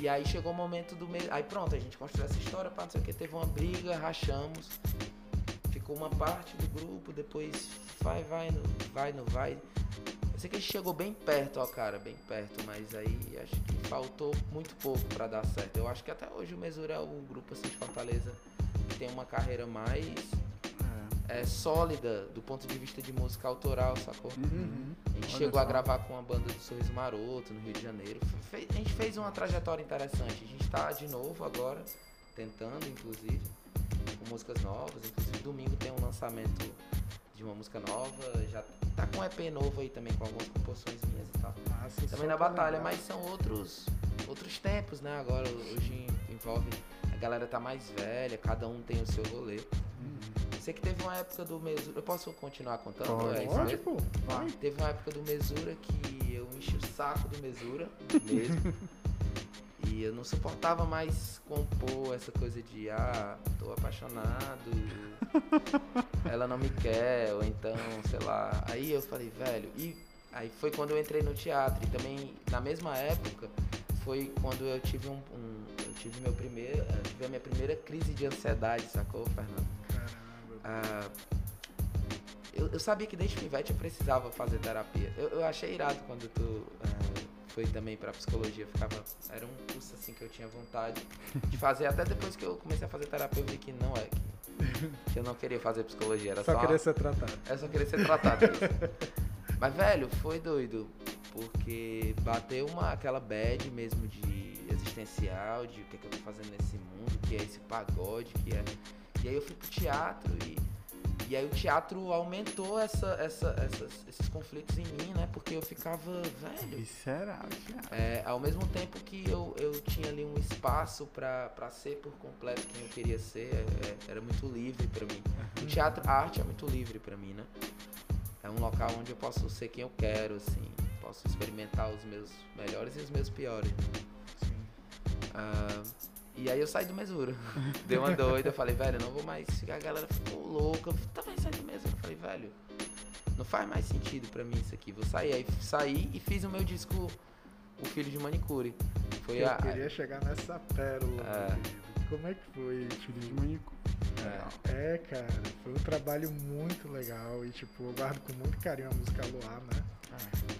e aí chegou o momento do. Aí pronto, a gente construiu essa história, pá, não sei o que, teve uma briga, rachamos. Ficou uma parte do grupo, depois vai, vai, não vai, não vai. Eu sei que a gente chegou bem perto, ó, cara, bem perto, mas aí acho que faltou muito pouco pra dar certo. Eu acho que até hoje o Mesura é o grupo assim de Fortaleza que tem uma carreira mais É. é, sólida do ponto de vista de música autoral, sacou? Uhum. A gente Olha chegou a só. gravar com a banda do Sorriso Maroto no Rio de Janeiro. Fe- a gente fez uma trajetória interessante. A gente tá de novo agora, tentando, inclusive, com músicas novas. Inclusive, domingo tem um lançamento de uma música nova. Já tá com um EP novo aí também, com algumas composições minhas e tal. Massa, só Também na batalha, lembrar. mas são outros outros tempos, né? Agora, hoje envolve. A galera tá mais velha, cada um tem o seu rolê. Sei que teve uma época do Mesura. Eu posso continuar contando? Pode. É Pode, pô. Vai. Teve uma época do Mesura que eu enchi o saco do Mesura mesmo. e eu não suportava mais compor essa coisa de ah, tô apaixonado, ela não me quer, ou então, sei lá. Aí eu falei, velho, e aí foi quando eu entrei no teatro. E também na mesma época foi quando eu tive um. um- eu tive meu primeiro. Eu tive a minha primeira crise de ansiedade, sacou, Fernando? Ah, eu, eu sabia que desde pivete eu precisava fazer terapia. Eu, eu achei irado quando tu ah, foi também pra psicologia. Ficava, era um curso assim que eu tinha vontade de fazer. Até depois que eu comecei a fazer terapia, eu vi que não é. Que, que eu não queria fazer psicologia. Era só, Só queria ser tratado. eu só queria ser tratado. Mas, velho, foi doido. Porque bateu uma, aquela bad mesmo de existencial, de o que, é que eu tô fazendo nesse mundo, que é esse pagode, que é. E aí eu fui pro teatro e. E aí o teatro aumentou essa, essa, essas- esses conflitos em mim, né? Porque eu ficava, velho. Visceral. É, ao mesmo tempo que eu, eu tinha ali um espaço pra pra ser por completo quem eu queria ser, é, é, era muito livre pra mim. O teatro, a arte é muito livre pra mim, né? É um local onde eu posso ser quem eu quero, assim. Posso experimentar os meus melhores e os meus piores. Sim. Ah, e aí eu saí do Mesura. Deu uma doida, eu falei, velho, eu não vou mais. A galera ficou louca. Eu falei, tá, sair do Mesura. Eu falei, velho, não faz mais sentido pra mim isso aqui. Vou sair. Aí saí e fiz o meu disco O Filho de Manicure. Foi Eu a. queria chegar nessa pérola, É. Como é que foi? Filho de manicômio. É, É, cara, foi um trabalho muito legal e, tipo, eu guardo com muito carinho a música Luar, né?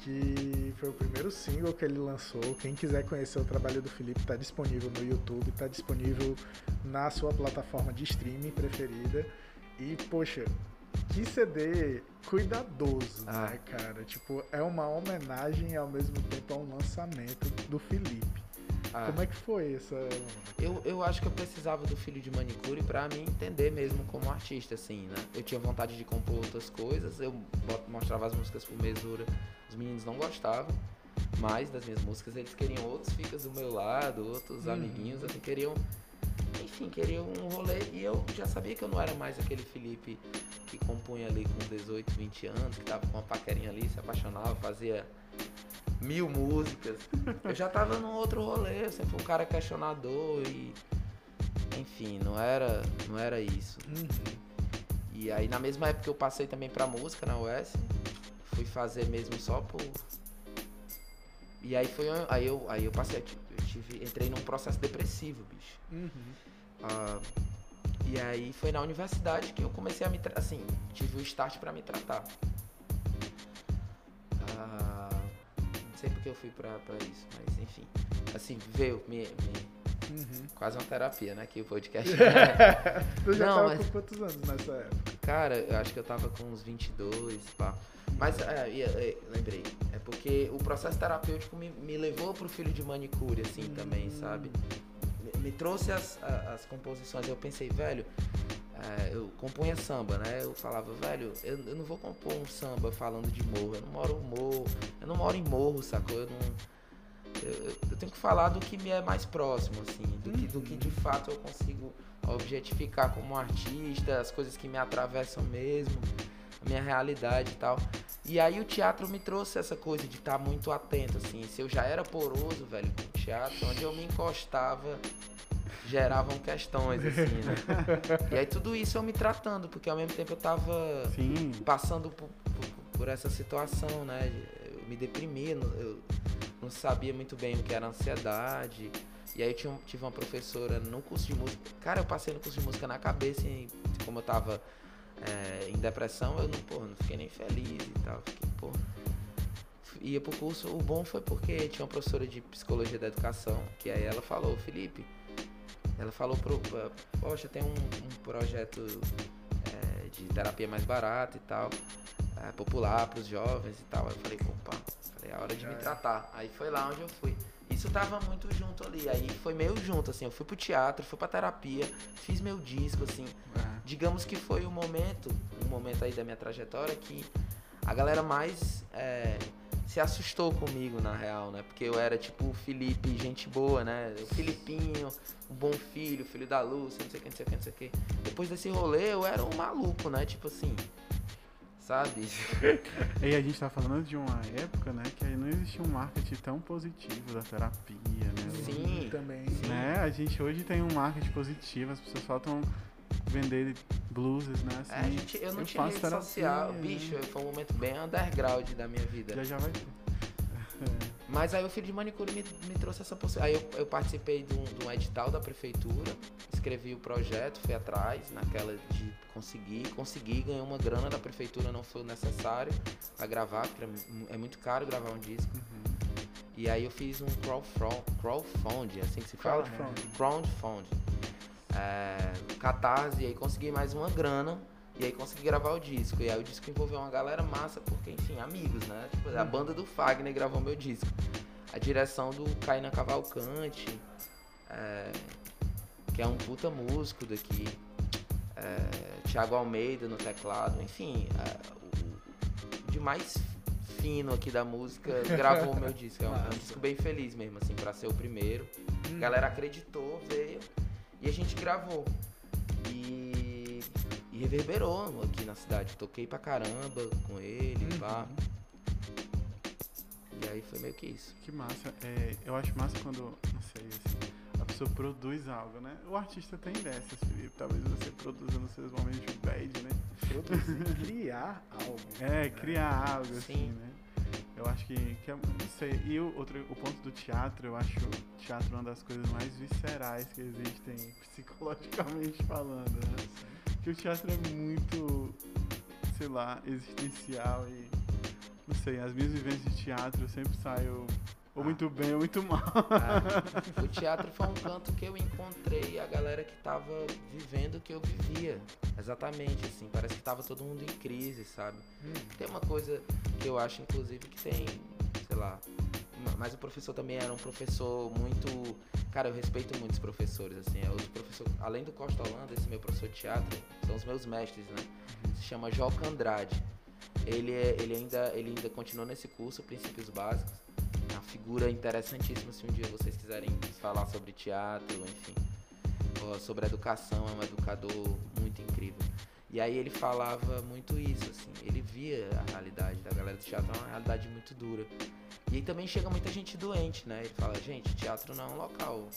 Que foi o primeiro single que ele lançou. Quem quiser conhecer o trabalho do Felipe, tá disponível no YouTube, tá disponível na sua plataforma de streaming preferida. E, poxa, que CD cuidadoso, Ah. né, cara? Tipo, é uma homenagem e ao mesmo tempo é um lançamento do Felipe. Ah, Como é que foi essa. eu, eu acho que eu precisava do Filho de Manicure pra me entender mesmo como artista, assim, né? Eu tinha vontade de compor outras coisas, eu mostrava as músicas por mesura, os meninos não gostavam mais das minhas músicas, eles queriam outros ficas do meu lado, outros Uhum. amiguinhos, assim, queriam enfim, queria um rolê e eu já sabia que eu não era mais aquele Felipe que compunha ali com 18, 20 anos, que tava com uma paquerinha ali, se apaixonava, fazia mil músicas. Eu já tava num outro rolê, eu sempre fui um cara questionador e. Enfim, não era, não era isso. Uhum. E aí na mesma época eu passei também pra música na US. Fui fazer mesmo só por. E aí foi. Aí eu, aí eu passei, eu tive, entrei num processo depressivo, bicho. Uhum. Ah, e aí foi na universidade que eu comecei a me assim, tive o start pra me tratar. Ah, sei porque eu fui pra, pra isso, mas enfim. Assim, veio, me, me- Uhum. quase uma terapia, né? Que o podcast. Tu já Não, tava mas- com quantos anos nessa época? Cara, eu acho que eu tava com uns 22, pá. Mas, é, e- é, lembrei, é porque o processo terapêutico me, me levou pro filho de manicure, assim, também, sabe? Me, me trouxe as, as composições, eu pensei, velho, é, eu compunha samba, né? Eu falava, velho, eu, eu não vou compor um samba falando de morro, eu não moro em morro, eu não moro em morro, sacou? Eu não... Eu, eu- eu tenho que falar do que me é mais próximo, assim, do que, do que de fato eu consigo objetificar como artista, as coisas que me atravessam mesmo, a minha realidade e tal. E aí o teatro me trouxe essa coisa de estar muito atento, assim. Se eu já era poroso, velho, com o teatro, onde eu me encostava, geravam questões, assim, né? E aí tudo isso eu me tratando, porque ao mesmo tempo eu tava Sim. passando por, por- por essa situação, né? Eu me deprimia, eu não sabia muito bem o que era ansiedade. E aí eu tinha tive uma professora no curso de música. Cara, eu passei no curso de música na cabeça e como eu tava é, em depressão, eu não, pô, não fiquei nem feliz e tal. Fiquei, pô. Ia pro curso, o bom foi porque tinha uma professora de psicologia da educação, que aí ela falou, Felipe, ela falou pro. pra- Poxa, tem um, um projeto é, de terapia mais barata e tal, é, popular pros jovens e tal. Aí eu falei, opa, falei, é hora de me é. tratar. Aí foi lá onde eu fui. Isso tava muito junto ali, aí foi meio junto, assim, eu fui pro teatro, fui pra terapia, fiz meu disco, assim. É. Digamos que foi o momento, um momento aí da minha trajetória que a galera mais é, se assustou comigo, na real, né? Porque eu era tipo o Felipe, gente boa, né? O Filipinho, um bom filho, filho da luz, não sei o que, não sei o que, não sei o que. Depois desse rolê, eu era um maluco, né? Tipo assim, sabe? E a gente tá falando de uma época, né, que aí não existia um marketing tão positivo da terapia, né? Sim. Também. Né? A gente hoje tem um marketing positivo, as pessoas faltam vender bluses, né? É, a Assim, gente, eu não eu tinha rede terapia, social. né? Bicho, foi um momento bem underground da minha vida. já já vai ter. Mas aí o filho de manicure me, me trouxe essa possibilidade. Aí eu, eu participei de um, de um edital da prefeitura, escrevi o projeto, fui atrás naquela de conseguir, consegui, ganhei uma grana da prefeitura, não foi necessário pra gravar, porque é é muito caro gravar um disco. Uhum. E aí eu fiz um crowdfund, crowdfund assim que se fala? Crowdfunding. Crowdfund. É, catarse, e aí consegui mais uma grana. E aí consegui gravar o disco. E aí o disco envolveu uma galera massa, porque, enfim, amigos, né? Tipo, a banda do Fagner gravou meu disco. A direção do Kainan Cavalcante, é, que é um puta músico daqui. É, Thiago Almeida no teclado, enfim, é, o, o de mais fino aqui da música gravou o meu disco. É um, é um disco bem feliz mesmo, assim, pra ser o primeiro. A galera acreditou, veio e a gente gravou. E, e reverberou aqui na cidade. Toquei pra caramba com ele, Uhum. pá. E aí foi meio que isso. Que massa. É, eu acho massa quando, não sei, assim, a pessoa produz algo, né? O artista tem dessas, Felipe. Talvez você produza nos seus momentos de bad, né? Produzir, criar algo. É, criar algo, assim, Sim. né? Eu acho que, que é, não sei. E o, outro, o ponto do teatro, eu acho o teatro uma das coisas mais viscerais que existem, psicologicamente falando, né? Que o teatro é muito, sei lá, existencial e, não sei, as minhas vivências de teatro eu sempre saio ou Ah. muito bem ou muito mal. Ah, o teatro foi um canto que eu encontrei a galera que tava vivendo o que eu vivia. Exatamente, assim. Parece que tava todo mundo em crise, sabe? Hum. Tem uma coisa que eu acho, inclusive, que tem, sei lá. ma- Mas o professor também era um professor muito. Cara, eu respeito muitos professores, assim. É outro professor, além do Costa Holanda, esse meu professor de teatro, são os meus mestres, né? Se chama Joca Andrade. Ele, é, ele, ainda, ele ainda continua nesse curso, Princípios Básicos. Figura interessantíssima se um dia vocês quiserem falar sobre teatro, enfim. sobre educação, é um educador muito incrível. E aí ele falava muito isso, assim, ele via a realidade da galera do teatro, é uma realidade muito dura. E aí também chega muita gente doente, né? Ele fala, gente, teatro não é um local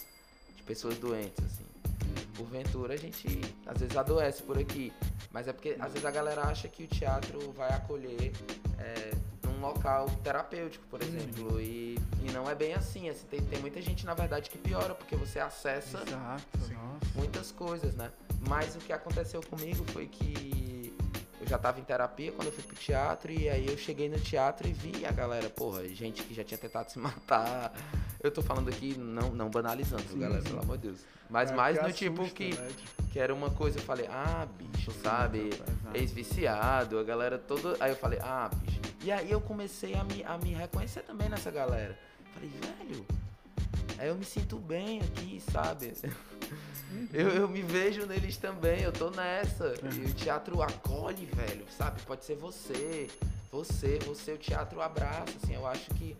de pessoas doentes, assim. Porventura a gente às vezes adoece por aqui, mas é porque às vezes a galera acha que o teatro vai acolher é, num local terapêutico, por exemplo, e, e não é bem assim. assim tem, tem muita gente, na verdade, que piora, porque você acessa Exato, nossa. muitas coisas, né? Mas o que aconteceu comigo foi que eu já estava em terapia quando eu fui pro teatro e aí eu cheguei no teatro e vi a galera, porra, gente que já tinha tentado se matar. Eu tô falando aqui não, não banalizando, Sim, galera, sim. pelo amor de Deus. Mas É, mais no porque tipo assusta, que, né? Que era uma coisa, eu falei, ah, bicho, sabe? Exato. Ex-viciado, a galera toda. Aí eu falei, ah, bicho. E aí eu comecei a me, a me reconhecer também nessa galera. Falei, velho, aí eu me sinto bem aqui, sabe? Eu, eu me vejo neles também, eu tô nessa. E o teatro acolhe, velho, sabe? Pode ser você, você, você, o teatro abraça, assim. Eu acho que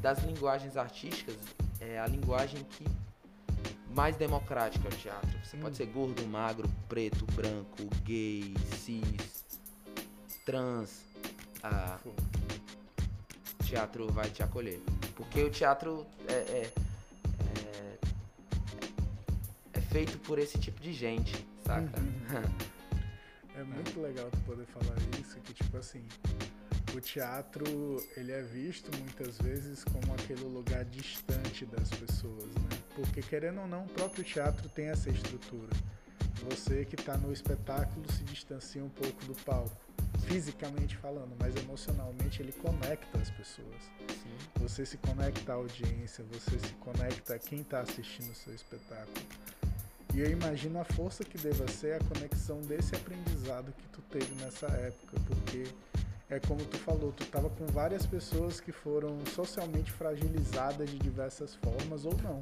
das linguagens artísticas, é a linguagem que mais democrática é o teatro. Você pode ser gordo, magro, preto, branco, gay, cis, trans. Ah, o teatro vai te acolher. Porque o teatro é, é, é, é feito por esse tipo de gente, saca? É muito legal tu poder falar isso, que tipo assim, o teatro, ele é visto muitas vezes como aquele lugar distante das pessoas, né? Porque querendo ou não, o próprio teatro tem essa estrutura. Você que está no espetáculo se distancia um pouco do palco, fisicamente falando, mas emocionalmente ele conecta as pessoas. Sim. Você se conecta à audiência, você se conecta a quem está assistindo o seu espetáculo. E eu imagino a força que deva ser a conexão desse aprendizado que tu teve nessa época, porque é como tu falou, tu estava com várias pessoas que foram socialmente fragilizadas de diversas formas ou não.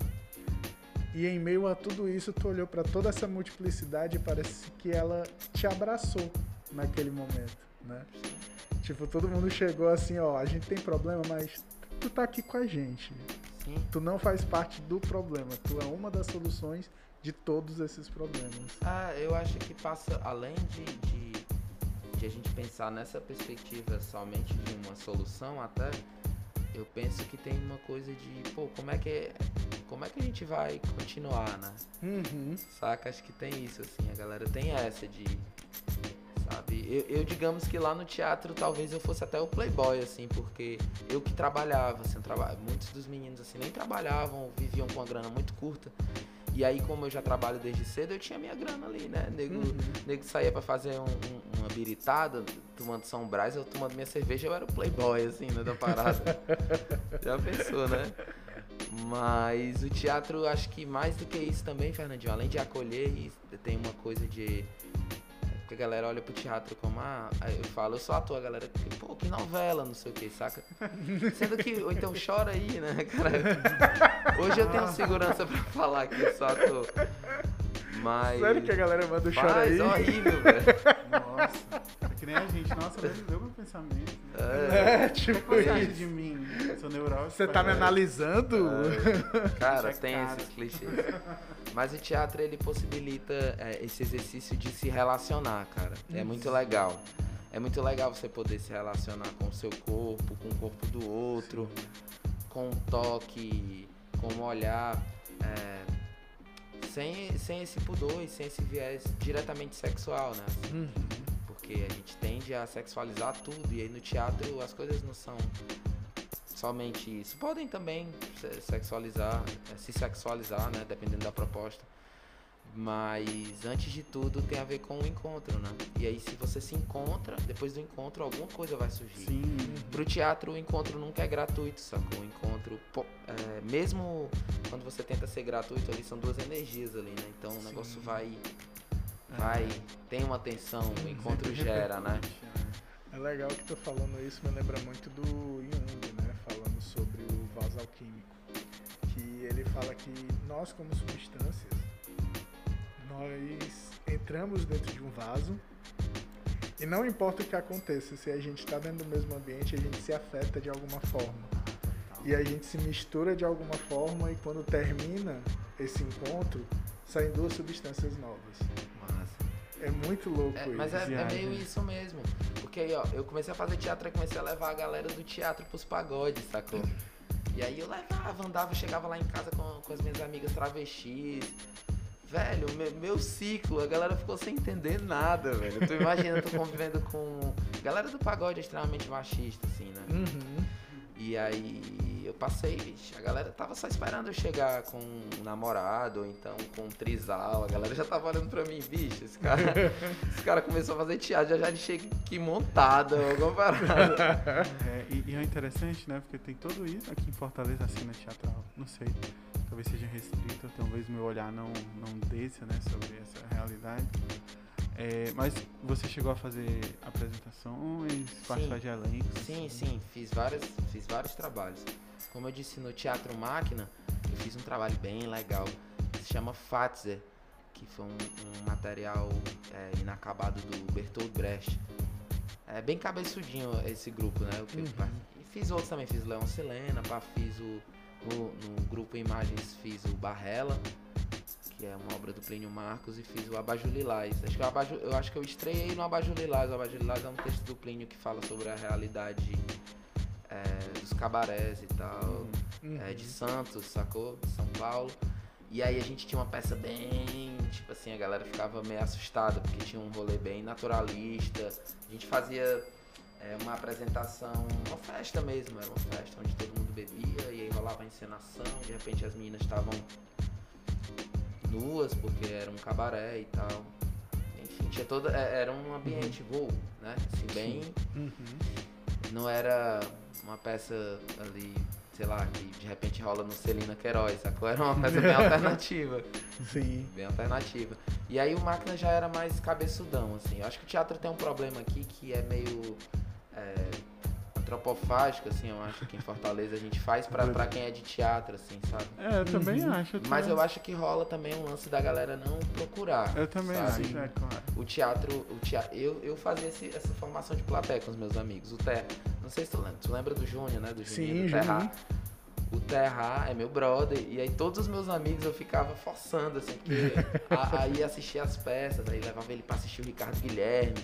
E em meio a tudo isso, tu olhou para toda essa multiplicidade e parece que ela te abraçou naquele momento, né? Tipo, todo mundo chegou assim, ó, a gente tem problema, mas tu tá aqui com a gente. Sim. Tu não faz parte do problema, tu é uma das soluções de todos esses problemas. Ah, eu acho que passa além de, de, de a gente pensar nessa perspectiva somente de uma solução, até eu penso que tem uma coisa de, pô, como é que como é que a gente vai continuar, né? Uhum. Saca? Acho que tem isso, assim, a galera tem essa de. Sabe? Eu, eu, digamos que lá no teatro talvez eu fosse até o playboy, assim, porque eu que trabalhava, assim, eu muitos dos meninos assim nem trabalhavam, viviam com uma grana muito curta. E aí, como eu já trabalho desde cedo, eu tinha minha grana ali, né? Nego, Uhum. nego saía pra fazer um- um- uma biritada, tomando São Brás, eu tomando minha cerveja, eu era o playboy, assim, né, da parada. já pensou, né? Mas o teatro, acho que mais do que isso também, Fernandinho, além de acolher, e tem uma coisa de. Que a galera olha pro teatro como, ah, aí eu falo, eu sou ator, a galera, pô, que novela, não sei o que, saca? Sendo que, ou então chora aí, né, cara? Hoje eu tenho segurança pra falar que eu sou ator. Mas. Sério que a galera manda o Faz, aí? horrível, velho. Nossa, é que nem a gente. Nossa, ele leu meu pensamento. Né? É, É, tipo isso. de mim? Sou neurótico. Você tá me é. analisando? Cara, Deixa tem cara. esses clichês. Mas o teatro ele possibilita é, esse exercício de se relacionar, cara. É muito legal. É muito legal você poder se relacionar com o seu corpo, com o corpo do outro, com o toque, com o olhar. é, sem, sem esse pudor e sem esse viés diretamente sexual, né? Uhum. Porque a gente tende a sexualizar tudo e aí no teatro as coisas não são somente isso. Podem também se- sexualizar, eh, se sexualizar, né, dependendo da proposta. Mas antes de tudo tem a ver com o encontro, né? E aí se você se encontra, depois do encontro alguma coisa vai surgir. Sim. Pro teatro o encontro nunca é gratuito, sacou? O encontro, é, mesmo quando você tenta ser gratuito ali, são duas energias ali, né? Então o negócio vai, vai, tem uma tensão, o encontro gera, né? É legal que tô falando isso, me lembra muito do Jung, né? Falando sobre o vaso alquímico. Que ele fala que nós, como substâncias, nós entramos dentro de um vaso e não importa o que aconteça, se a gente está dentro do mesmo ambiente, a gente se afeta de alguma forma. E a gente se mistura de alguma forma e quando termina esse encontro, saem duas substâncias novas. Massa. É muito louco É, isso. mas é, é meio isso mesmo. Porque aí, ó, eu comecei a fazer teatro e comecei a levar a galera do teatro pros pagodes, sacou? E aí eu levava, andava, chegava lá em casa com, com as minhas amigas travestis. Velho, meu, meu ciclo, a galera ficou sem entender nada, velho. Tu imagina, eu tô convivendo com. A galera do pagode é extremamente machista, assim, né? Uhum. E aí eu passei, bicho, a galera tava só esperando eu chegar com um namorado, ou então com um trisal, a galera já tava olhando pra mim, bicho, esse cara, esse cara começou a fazer teatro, já já ele chega aqui montado, alguma parada. É, e, e é interessante, né? Porque tem tudo isso aqui em Fortaleza, a cena teatral. Não sei, talvez seja restrito, talvez meu olhar não, não desça, né? Sobre essa realidade. É, mas você chegou a fazer apresentações, participar de elencos? Sim, sim, fiz, várias, fiz vários trabalhos. Como eu disse no Teatro Máquina, eu fiz um trabalho bem legal, que se chama Fatzer, que foi um, um material é, inacabado do Bertolt Brecht. É bem cabeçudinho esse grupo, né? eu Uhum. e fiz outros também, fiz Leão Silena, pá, fiz o. No, no grupo Imagens fiz o Barrela, que é uma obra do Plínio Marcos, e fiz o Abajur Lilás. Acho que o Abajur- eu acho que eu estreiei no Abajur Lilás. O Abajur Lilás é um texto do Plínio que fala sobre a realidade é, dos cabarés e tal, Uhum. é, de Santos, sacou? De São Paulo. E aí a gente tinha uma peça bem, tipo assim, a galera ficava meio assustada, porque tinha um rolê bem naturalista. A gente fazia é, uma apresentação, uma festa mesmo, era uma festa onde todo mundo bebia e aí rolava a encenação, de repente as meninas estavam nuas, porque era um cabaré e tal. Enfim, tinha toda. é, Era um ambiente voo, né? Assim, bem. Uhum. Não era uma peça ali, sei lá, que de repente rola no Celina Queiroz, sacou? Era uma peça bem alternativa. Sim. Bem alternativa. E aí o Máquina já era mais cabeçudão, assim. Eu acho que o teatro tem um problema aqui que é meio é, antropofágico, assim, eu acho que em Fortaleza a gente faz pra, pra quem é de teatro, assim, sabe? É, eu também Uhum. acho. Mas também- eu acho que rola também um lance da galera não procurar. Eu também sabe? acho, é claro. O teatro, o teatro eu, eu fazia esse- essa formação de plateia com os meus amigos. O Terra, não sei se tu lembra, tu lembra do Júnior, né? Do Juninho, Sim, do Terra. O Terra é meu brother, e aí todos os meus amigos eu ficava forçando, assim, porque a- aí assistia as peças, aí levava ele pra assistir o Ricardo Guilherme,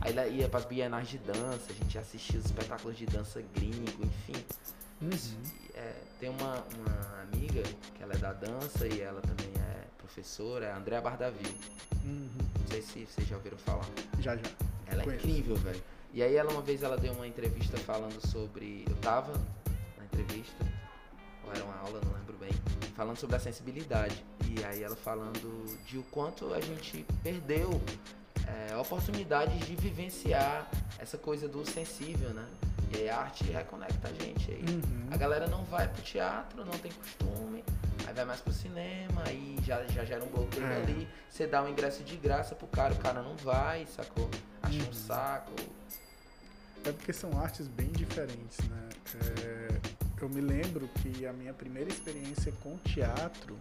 aí ele ia pras bienais de dança, a gente assistia os espetáculos de dança gringo, enfim. Uhum. E, é, tem uma, uma amiga que ela é da dança e ela também é professora, é a Andrea Bardavil. Uhum. Não sei se vocês já ouviram falar. Já, já. Ela é Conheço. incrível, velho. E aí ela uma vez ela deu uma entrevista falando sobre. Eu tava na entrevista, ou era uma aula, não lembro bem, falando sobre a sensibilidade. E aí ela falando de o quanto a gente perdeu é, oportunidades de vivenciar essa coisa do sensível, né? E aí a arte reconecta a gente aí. Uhum. A galera não vai pro teatro, não tem costume, aí vai mais pro cinema, aí já, já gera um bloqueio É. ali. Você dá um ingresso de graça pro cara, o cara não vai, sacou? Acha Uhum. um saco. É porque são artes bem diferentes, né? É, eu me lembro que a minha primeira experiência com teatro,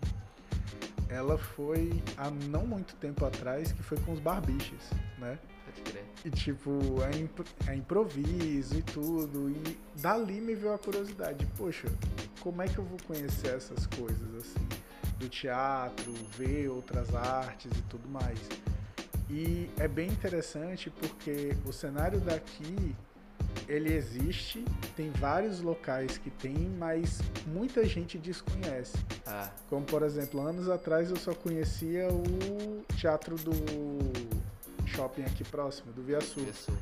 ela foi há não muito tempo atrás, que foi com os barbiches, né? E tipo, é, impro- é improviso e tudo. E dali me veio a curiosidade, poxa, como é que eu vou conhecer essas coisas assim? Do teatro, ver outras artes e tudo mais. E é bem interessante porque o cenário daqui ele existe, tem vários locais que tem, mas muita gente desconhece. Ah, Como por exemplo, anos atrás eu só conhecia o teatro do shopping aqui próximo, do Via Sul. pessoa.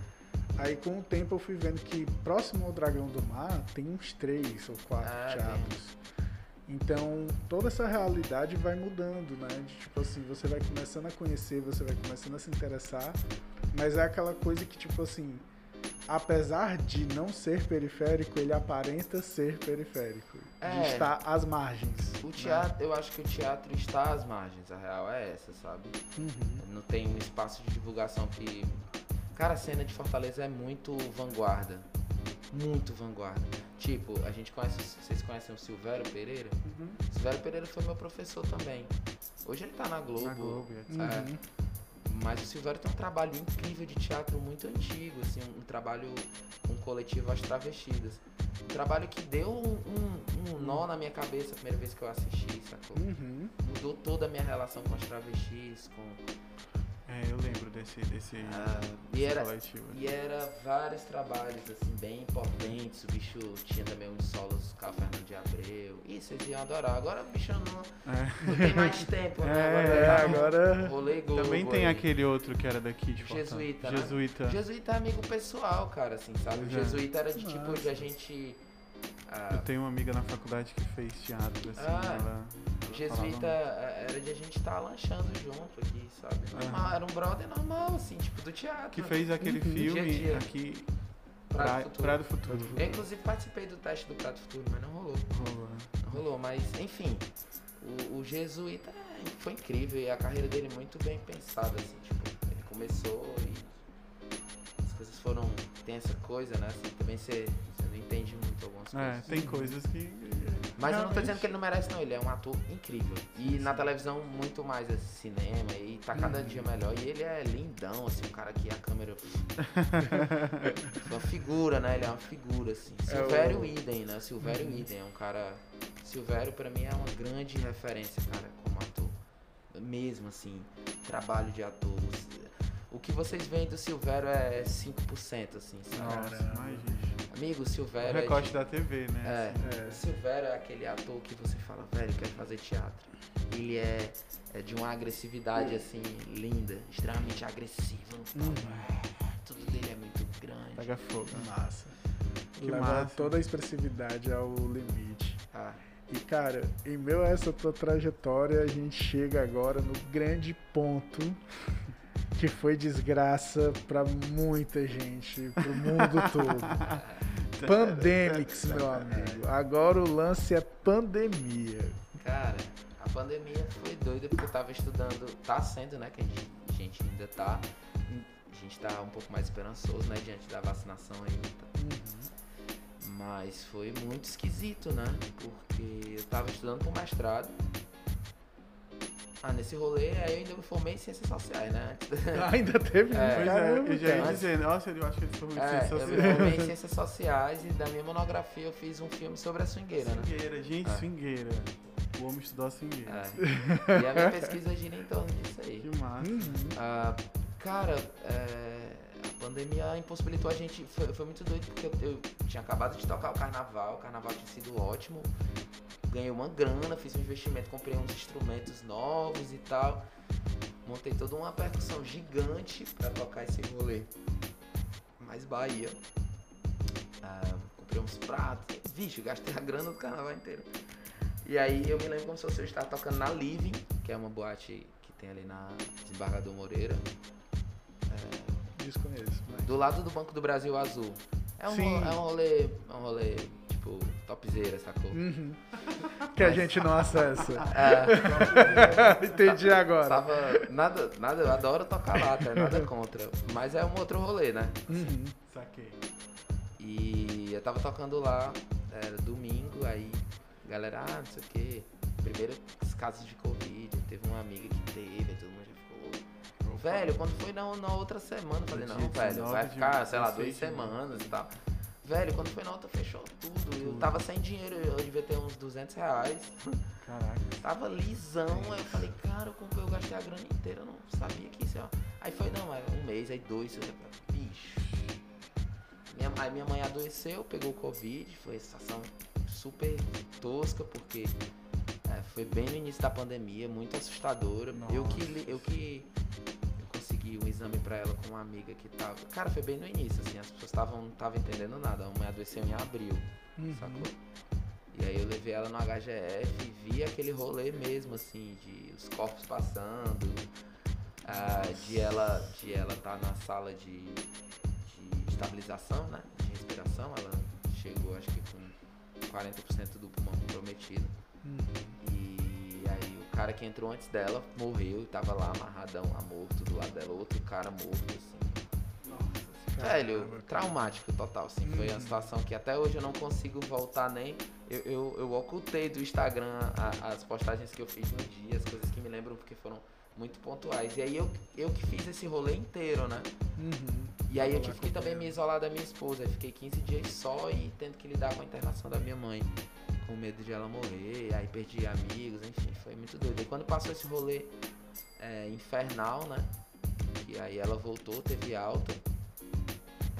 Aí com o tempo eu fui vendo que próximo ao Dragão do Mar tem uns três ou quatro Ah, teatros. Então toda essa realidade vai mudando, né? De, tipo assim, você vai começando a conhecer, você vai começando a se interessar, mas é aquela coisa que tipo assim, apesar de não ser periférico, ele aparenta ser periférico. É. De estar às margens. O né? teatro, eu acho que o teatro está às margens, a real é essa, sabe? Uhum. Não tem um espaço de divulgação que. Cara, a cena de Fortaleza é muito vanguarda. Muito vanguarda. Tipo, a gente conhece. Vocês conhecem o Silvério Pereira? Uhum. Silvério Pereira foi meu professor também. Hoje ele tá na Globo. Na Globo, etc. É. Uhum. Mas o Silvério tem um trabalho incrível de teatro muito antigo, assim, um trabalho com um coletivo As Travestidas. um trabalho que deu um, um, um nó na minha cabeça a primeira vez que eu assisti, sacou? Uhum. Mudou toda a minha relação com as travestis, com. É, eu lembro desse, desse, ah, e era, coletivo. E era vários trabalhos, assim, bem importantes. O bicho tinha também uns solos com a Fernando de Abreu. Isso, eles iam adorar. Agora o bicho não, É. não tem mais tempo, né? É, tá no agora- Rolê Globo Também tem aí. aquele outro que era daqui de Fortaleza. Jesuíta, né? Jesuíta. Jesuíta é amigo pessoal, cara, assim, sabe? O é. Jesuíta era de tipo de a gente. Ah, Eu tenho uma amiga na faculdade que fez teatro, assim, Ah, ela... o Jesuíta eh, era de a gente estar lanchando junto aqui, sabe? Normal, Era um brother normal, assim, tipo do teatro. Que fez aquele Uhum. filme Dia dia. aqui, Praia, Futuro. Futuro. Eu, inclusive, participei do teste do Prato Futuro, mas não rolou. Rolou, né? Não rolou, mas enfim. O, o Jesuíta foi incrível e a carreira dele muito bem pensada, assim, tipo, ele começou e as coisas foram. Tem essa coisa, né? Assim, também não entende muito algumas É, coisas. tem coisas que... Mas eu não tô dizendo que ele não merece, não. Ele é um ator incrível. E na televisão, muito mais assim, cinema. E tá cada dia melhor. E ele é lindão, assim, um cara que a câmera. uma figura, né? Ele é uma figura, assim. É Silvério o- Idem, né? Silvério Idem é um cara. Silvério, pra mim, é uma grande referência, cara, como ator. Mesmo, assim, trabalho de ator. O que vocês veem do Silvério é 5%, assim, sabe? Nossa, imagina. Amigo, o O Silvério. é recorte de- da TV, né? é. É. o Silvério é aquele ator que você fala, velho, quero fazer teatro. Ele é, é de uma agressividade assim, linda, extremamente agressivo. Uhum. Tudo dele é muito grande. Pega fogo. Massa. Que Leva massa. toda a expressividade ao limite. Ah, E cara, em meu essa tua trajetória, a gente chega agora no grande ponto que foi desgraça pra muita gente, pro mundo todo. Pandemics, meu amigo. Agora o lance é pandemia. cara, a pandemia foi doida porque eu tava estudando, tá sendo, né? Que a gente, a gente ainda tá. A gente tá um pouco mais esperançoso, né? Diante da vacinação aí. tá- Mas foi muito esquisito, né? Porque eu tava estudando pro mestrado. Ah, nesse rolê, aí eu ainda me formei em ciências sociais, né? Ainda teve É. Pois é, eu já ia cara. dizer, nossa, eu acho que eles foram muito É, eu me formei em ciências sociais e da minha monografia eu fiz um filme sobre a swingueira, né? Swingueira, gente, É. swingueira. O homem estudou a swingueira. É. E a minha pesquisa gira em torno disso aí. Que massa. Uhum. Ah, cara, é, pandemia impossibilitou a gente. Foi, foi muito doido porque eu, eu tinha acabado de tocar o carnaval, o carnaval tinha sido ótimo. Ganhei uma grana, fiz um investimento, comprei uns instrumentos novos e tal. Montei toda uma percussão gigante pra tocar esse rolê. Mais Bahia. Ah, comprei uns pratos. Vixe, gastei a grana do carnaval inteiro. E aí eu me lembro como se eu estar tocando na Living, que é uma boate que tem ali na Desembargador Moreira. Desconheço, mas. Do lado do Banco do Brasil Azul. É um, Sim. é um rolê. É um rolê, tipo, topzera, sacou? Uhum. Que a gente não acessa. É, Entendi agora. tava. Nada, nada, eu adoro tocar lá, cara, nada contra. Mas é um outro rolê, né? Uhum. Saquei. E eu tava tocando lá, era domingo, aí galera, ah, não sei o quê. Primeiro os casos de Covid, teve uma amiga que teve, todo mundo. Velho, quando foi na, na outra semana, eu falei, não, velho, 19 vai ficar, sei lá, duas 16 de março. semanas e tal. Velho, quando foi na outra, fechou tudo. Eu tava sem dinheiro, eu devia ter uns 200 reais. Caraca. Tava lisão, aí eu falei, cara, como que eu gastei a grana inteira, eu não sabia que isso, ó. Aí foi, não, é um mês, aí dois, eu falei, bicho. Minha, aí minha mãe adoeceu, pegou Covid, foi uma situação super tosca, porque é, foi bem no início da pandemia, muito assustadora. Eu que, eu que um exame pra ela com uma amiga que tava. Cara, foi bem no início, assim, as pessoas estavam não estavam entendendo nada. A mãe adoeceu em abril, Uhum. sacou? E aí eu levei ela no HGF e vi aquele rolê mesmo, assim, de os corpos passando, ah, de ela de ela tá na sala de, de estabilização, né? De respiração, ela chegou acho que com 40% do pulmão comprometido. Uhum. E aí cara que entrou antes dela morreu e tava lá amarradão, lá morto do lado dela, outro cara morto, assim. Velho, Caramba, cara. traumático total, assim. Foi uma Uhum. situação que até hoje eu não consigo voltar nem. Eu, eu, eu ocultei do Instagram a- as postagens que eu fiz no dia, as coisas que me lembram, porque foram muito pontuais. E aí eu, eu que fiz esse rolê inteiro, né? Uhum. E aí eu que também me isolar da minha esposa. Eu fiquei 15 dias só e tendo que lidar com a internação da minha mãe. Com medo de ela morrer, aí perdi amigos, enfim, foi muito doido. E quando passou esse rolê é, infernal, né? Que aí ela voltou, teve alta.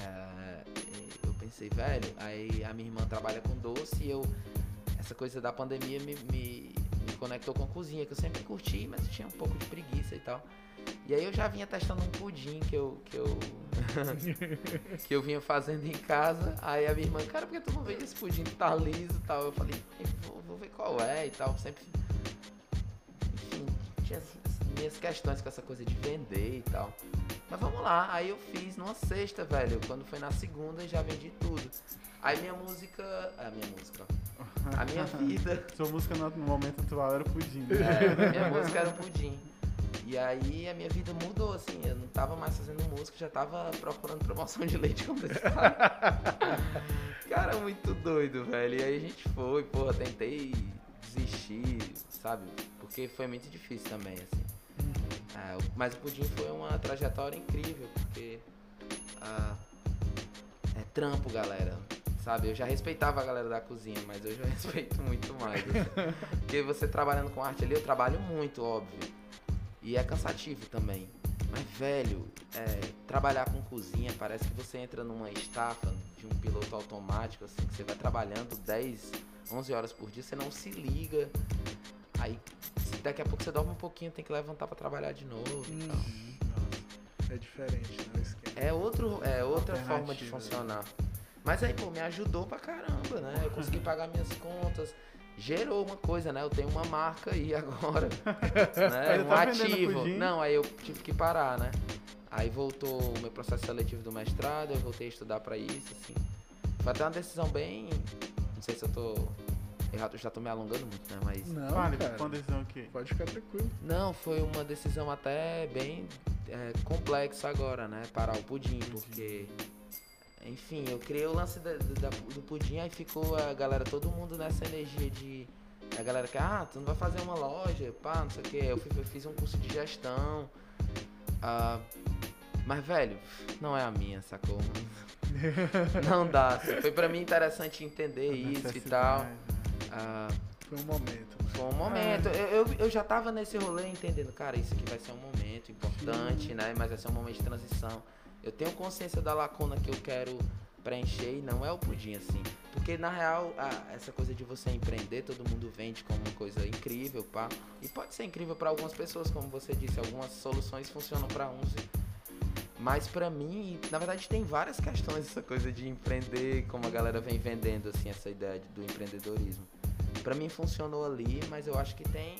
é, e eu pensei, velho, aí a minha irmã trabalha com doce e eu. Essa coisa da pandemia me, me, me conectou com cozinha, que eu sempre curti, mas tinha um pouco de preguiça e tal. E aí eu já vinha testando um pudim que eu, que eu, que eu vinha fazendo em casa. Aí a minha irmã, cara, por que tu não vende esse pudim que tá liso e tal? Eu falei, vou, vou ver qual é e tal. Sempre. Enfim, tinha as minhas questões com essa coisa de vender e tal. Mas vamos lá, aí eu fiz numa sexta, velho. Quando foi na segunda já vendi tudo. Aí minha música. A minha música. A minha vida. Sua música no, momento atual era pudim. Né? É, minha música era um pudim. E aí a minha vida mudou, assim, eu não tava mais fazendo música, já tava procurando promoção de leite condensado. Cara, muito doido, velho. E aí a gente foi, porra, tentei desistir, sabe? Porque foi muito difícil também, assim. É, o- mas o Pudim foi uma trajetória incrível, porque ah, é trampo, galera. Sabe, eu já respeitava a galera da cozinha, mas hoje eu respeito muito mais. assim. Porque você trabalhando com arte ali, eu trabalho muito, óbvio. E é cansativo também. Mas, velho, é, trabalhar com cozinha parece que você entra numa estafa de um piloto automático, assim, que você vai trabalhando 10, 11 horas por dia, você não se liga. Aí, daqui a pouco você dorme um pouquinho, tem que levantar pra trabalhar de novo e tal. Uhum. É diferente, né? É, outro, é outra forma de Alternativa. funcionar. Mas aí, pô, me ajudou pra caramba, né? Eu consegui pagar minhas contas. Gerou uma coisa, né? Eu tenho uma marca aí agora. né? Um tá ativo. pudim? Não, aí eu tive que parar, né? Aí voltou o meu processo seletivo do mestrado, eu voltei a estudar pra isso, assim. Foi até uma decisão bem. Não sei se eu tô errado, eu já tô me alongando muito, né? Mas. Não, Vale, cara. com decisão o quê? Pode ficar tranquilo. Não, foi uma decisão até bem é, complexa agora, né? Parar o pudim, porque. Enfim, eu criei o lance da- da- do pudim, aí ficou a galera, todo mundo nessa energia de. A galera que, ah, tu não vai fazer uma loja, pá, não sei o quê. Eu, eu fiz um curso de gestão. ah, mas, velho, não é a minha, sacou? Não dá. Foi pra mim interessante entender isso e tal. Ah, Foi um momento. né? foi um momento. Eu, eu, eu já tava nesse rolê entendendo, cara, isso aqui vai ser um momento importante, né? Mas vai ser um momento de transição. Eu tenho consciência da lacuna que eu quero preencher e não é o pudim, assim. Porque na real, a- essa coisa de você empreender, todo mundo vende como uma coisa incrível, pá. E pode ser incrível para algumas pessoas, como você disse, algumas soluções funcionam para uns. Mas pra mim, na verdade, tem várias questões essa coisa de empreender, como a galera vem vendendo assim essa ideia de- do empreendedorismo. Pra mim funcionou ali, mas eu acho que tem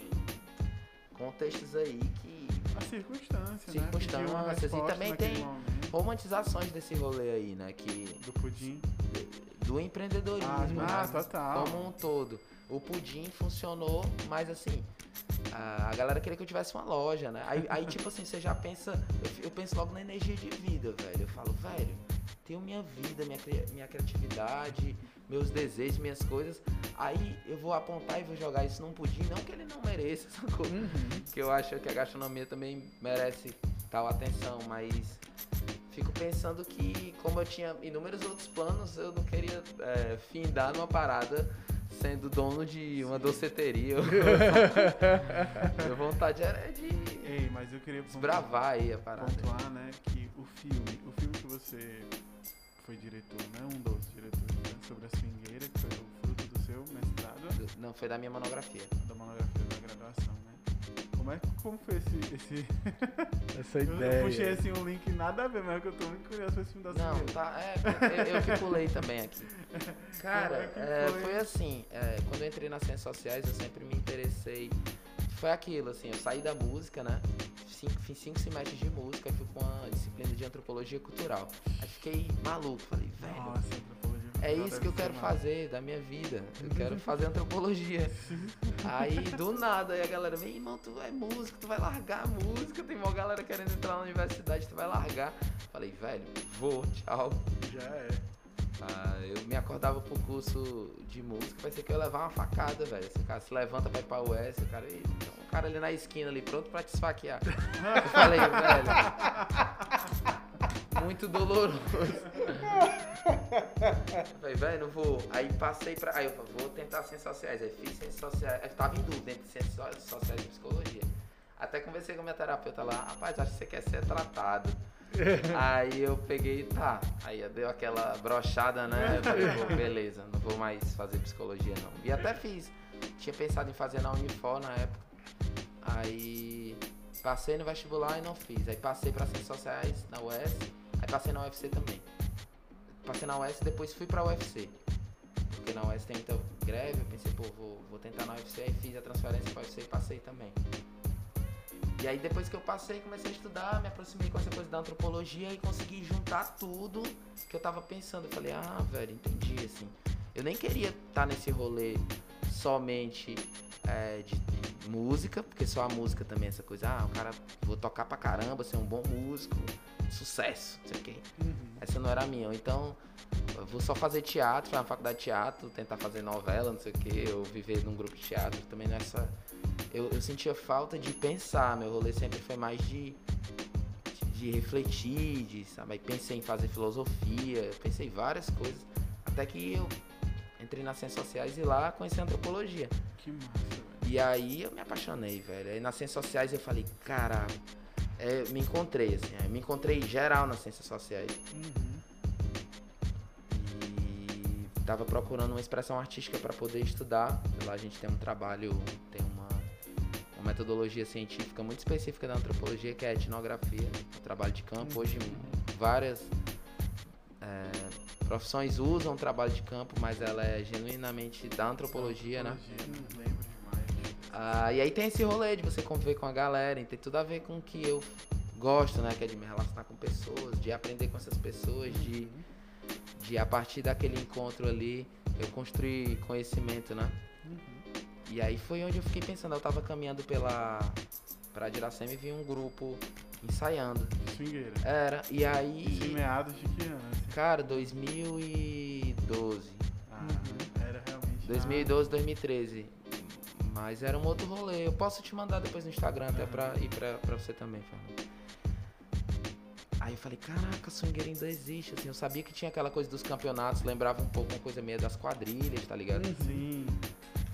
contextos aí que As circunstâncias, né? Circunstâncias, e também tem- momento romantizações desse rolê aí, né, que Do pudim. do empreendedorismo, Ah, né, total. como um todo. O pudim funcionou, mas assim, a, a galera queria que eu tivesse uma loja, né? Aí, aí, tipo assim, você já pensa, eu, eu penso logo na energia de vida, velho. Eu falo, velho, tenho minha vida, minha, minha criatividade, meus desejos, minhas coisas. Aí eu vou apontar e vou jogar isso num pudim, não que ele não mereça, sacou? Uhum. que eu acho que a gastronomia também merece tal atenção, mas fico pensando que como eu tinha inúmeros outros planos, eu não queria é, findar numa parada sendo dono de uma doceteria. Minha vontade era de Ei, mas eu queria desbravar aí a parada. pontuar, né, que o filme, o filme que você foi diretor, né, um dos diretores, né, sobre a swingueira, que foi o fruto do seu mestrado, Não, foi da minha monografia. da monografia da graduação, né? Como, é, como foi esse, esse... Essa Eu ideia. puxei assim um link nada a ver, mas que eu tô muito curioso pra esse filme da Não, swingueira. tá. É, eu, eu que pulei também aqui. Cara, é é, foi? foi assim, é, quando eu entrei nas ciências sociais, eu sempre me interessei. Foi aquilo, assim, eu saí da música, né? Cinco, fiz cinco semestres de música, fui com uma disciplina de antropologia cultural. Aí fiquei maluco, falei, velho, Nossa, é isso que eu quero fazer da minha vida. Eu quero fazer antropologia. Aí, do nada, aí a galera vem, irmão, tu é músico, tu vai largar a música. Tem uma galera querendo entrar na universidade, tu vai largar. Falei, velho, vou, tchau. Já é. Ah, eu me acordava pro curso de música, parecia que eu ia levar uma facada, velho. Esse cara se levanta ir pra US, o cara, "Ih, tem um cara ali na esquina ali, pronto pra te esfaquear. Eu falei, velho. Muito doloroso. Falei, velho, não vou. Aí passei pra. Aí eu falei, vou tentar ciências sociais. Aí fiz ciências sociais. Eu tava em dúvida entre ciências so- sociais e psicologia. Até conversei com a minha terapeuta lá, rapaz, acho que você quer ser tratado. Aí eu peguei, tá. Aí eu deu aquela brochada, né? Eu falei, beleza, não vou mais fazer psicologia não. E até fiz. Tinha pensado em fazer na Unifor na época. Aí passei no vestibular e não fiz. Aí passei para ciências sociais na UES. Aí passei na UFC também. Passei na UES e depois fui pra UFC. Porque na UES tem muita greve, eu pensei, pô, vou, vou tentar na UFC, aí fiz a transferência pra UFC e passei também. E aí depois que eu passei, comecei a estudar, me aproximei com essa coisa da antropologia e consegui juntar tudo que eu tava pensando. Eu falei, ah, velho, entendi, assim. Eu nem queria estar nesse rolê somente é, de, de música, porque só a música também é essa coisa, ah, o cara, vou tocar pra caramba, ser um bom músico, sucesso, não sei o quê. Essa não era a minha. Então, eu vou só fazer teatro, fazer uma faculdade de teatro, tentar fazer novela, não sei o quê, ou viver num grupo de teatro, também nessa. Eu, eu sentia falta de pensar, meu rolê sempre foi mais de, de refletir, de, sabe? Aí pensei em fazer filosofia, pensei em várias coisas, até que eu entrei nas ciências sociais e lá conheci a antropologia. Que massa, velho. E aí eu me apaixonei, velho. Aí nas ciências sociais eu falei, cara, é, me encontrei, assim, aí me encontrei geral nas ciências sociais. Uhum. E tava procurando uma expressão artística para poder estudar. Lá a gente tem um trabalho, tem uma, uma metodologia científica muito específica da antropologia, que é a etnografia, o trabalho de campo. Hoje várias é, profissões usam o trabalho de campo, mas ela é genuinamente da antropologia, né? Antropologia, Lembro demais. Ah, e aí tem esse rolê de você conviver com a galera, e tem tudo a ver com o que eu gosto, né? Que é de me relacionar com pessoas, de aprender com essas pessoas, de, de a partir daquele encontro ali eu construir conhecimento, né? E aí foi onde eu fiquei pensando, eu tava caminhando pela pra Diracema e vi um grupo ensaiando. Swingueira. Era, e Isso em aí, meados de que ano? assim? cara, 2012. Ah, era realmente. 2012, 2013. Mas era um outro rolê. Eu posso te mandar depois no Instagram até pra ir pra, pra você também, Fernando. Aí eu falei, caraca, swingueira ainda existe, assim. Eu sabia que tinha aquela coisa dos campeonatos, lembrava um pouco uma coisa meio das quadrilhas, tá ligado? Sim.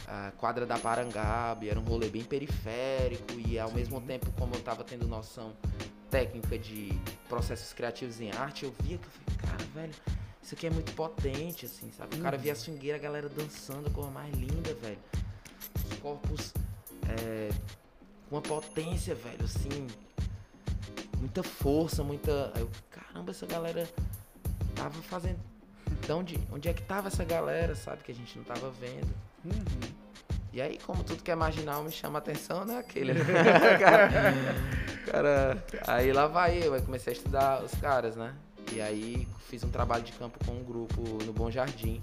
A quadra da Parangabe, era um rolê bem periférico e ao mesmo tempo, como eu tava tendo noção técnica de processos criativos em arte, eu via que eu falei, cara, velho, isso aqui é muito potente, assim, sabe? O cara via a swingueira, a galera dançando, a coisa mais linda, velho. Os corpos é, com uma potência, velho, assim, muita força, muita. Eu, caramba, essa galera tava fazendo. De onde, onde é que tava essa galera, sabe? Que a gente não tava vendo. Uhum. E aí, como tudo que é marginal me chama a atenção, né? Aquele. né? cara, cara, aí lá vai eu, aí comecei a estudar os caras, né? E aí fiz um trabalho de campo com um grupo no Bom Jardim.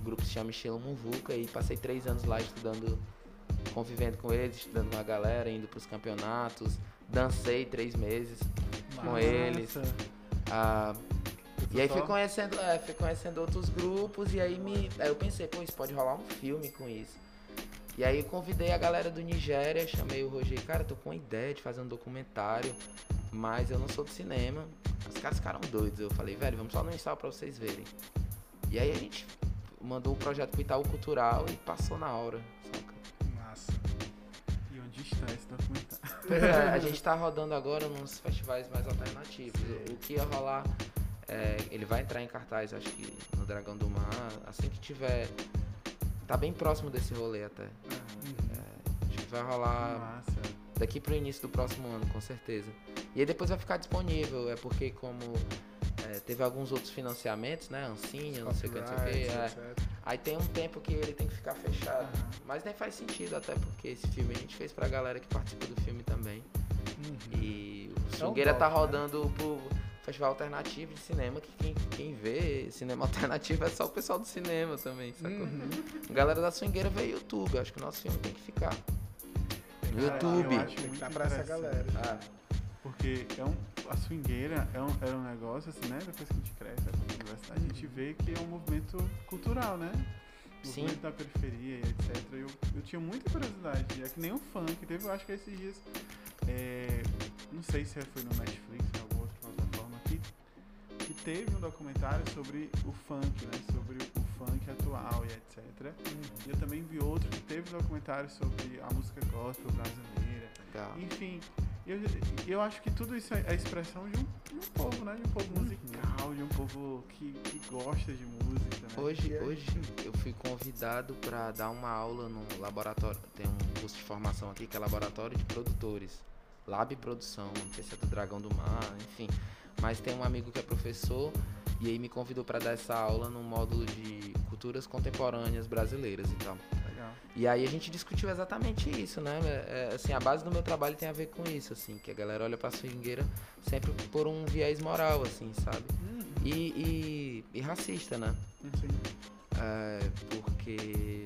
O grupo se chama Estilo Muvuca e passei três anos lá estudando, convivendo com eles, estudando com a galera, indo pros campeonatos. Dancei três meses com eles. Ah, e aí fui conhecendo, é, fui conhecendo outros grupos e aí me. Aí eu pensei, pô, isso pode rolar um filme com isso. E aí convidei a galera do Nigéria, chamei o Roger, cara, tô com uma ideia de fazer um documentário, mas eu não sou do cinema. Os caras ficaram doidos. Eu falei, velho, vamos só no ensaio pra vocês verem. E aí a gente mandou o projeto pro Itaú Cultural e passou na hora, saca? Massa. E onde está esse documentário? É, a gente tá rodando agora nos festivais mais alternativos. O- O que ia rolar, é, ele vai entrar em cartaz, acho que no Dragão do Mar, assim que tiver. Tá bem próximo desse rolê até. Acho que vai rolar Massa. daqui pro início do próximo ano, com certeza. E aí depois vai ficar disponível, é porque como é, teve alguns outros financiamentos, né? Ancinha, não sei o que, não sei o que. É. Aí tem um tempo que ele tem que ficar fechado. Mas nem faz sentido, até porque esse filme a gente fez pra galera que participa do filme também. Uhum. E o É um Swingueira tá né? rodando pro Festival Alternativo de Cinema, que quem, quem vê cinema alternativo é só o pessoal do cinema também, sacou? Uhum. A galera da Swingueira veio YouTube, acho que o nosso filme tem que ficar. No YouTube. eu acho Tem que muito estar pra essa galera. Ah, Porque é um, a swingueira é um, era um negócio assim, né? Depois que a gente cresce, a gente vê que é um movimento cultural, né? Sim. Movimento da periferia, etc. Eu, eu tinha muita curiosidade. É que nem o funk. Teve, eu acho que esses dias. é, não sei se foi no Netflix ou em alguma outra plataforma aqui. Que teve um documentário sobre o funk, né? Sobre o funk atual e etc. E eu também vi outro que teve um documentário sobre a música gospel brasileira. Legal. Enfim, eu, eu acho que tudo isso é a expressão de um, de um povo, né? De um povo musical, de um povo que, que gosta de música, né? Hoje, hoje eu fui convidado para dar uma aula no laboratório. Tem um curso de formação aqui que é Laboratório de Produtores. Lab Produção, não sei se é do Dragão do Mar, enfim. Mas tem um amigo que é professor e aí me convidou para dar essa aula no módulo de culturas contemporâneas brasileiras e tal. Legal. E aí a gente discutiu exatamente isso, né? É, é, assim, a base do meu trabalho tem a ver com isso, assim, que a galera olha pra swingueira sempre por um viés moral, assim, sabe? E, e, e racista, né? Sim. É, porque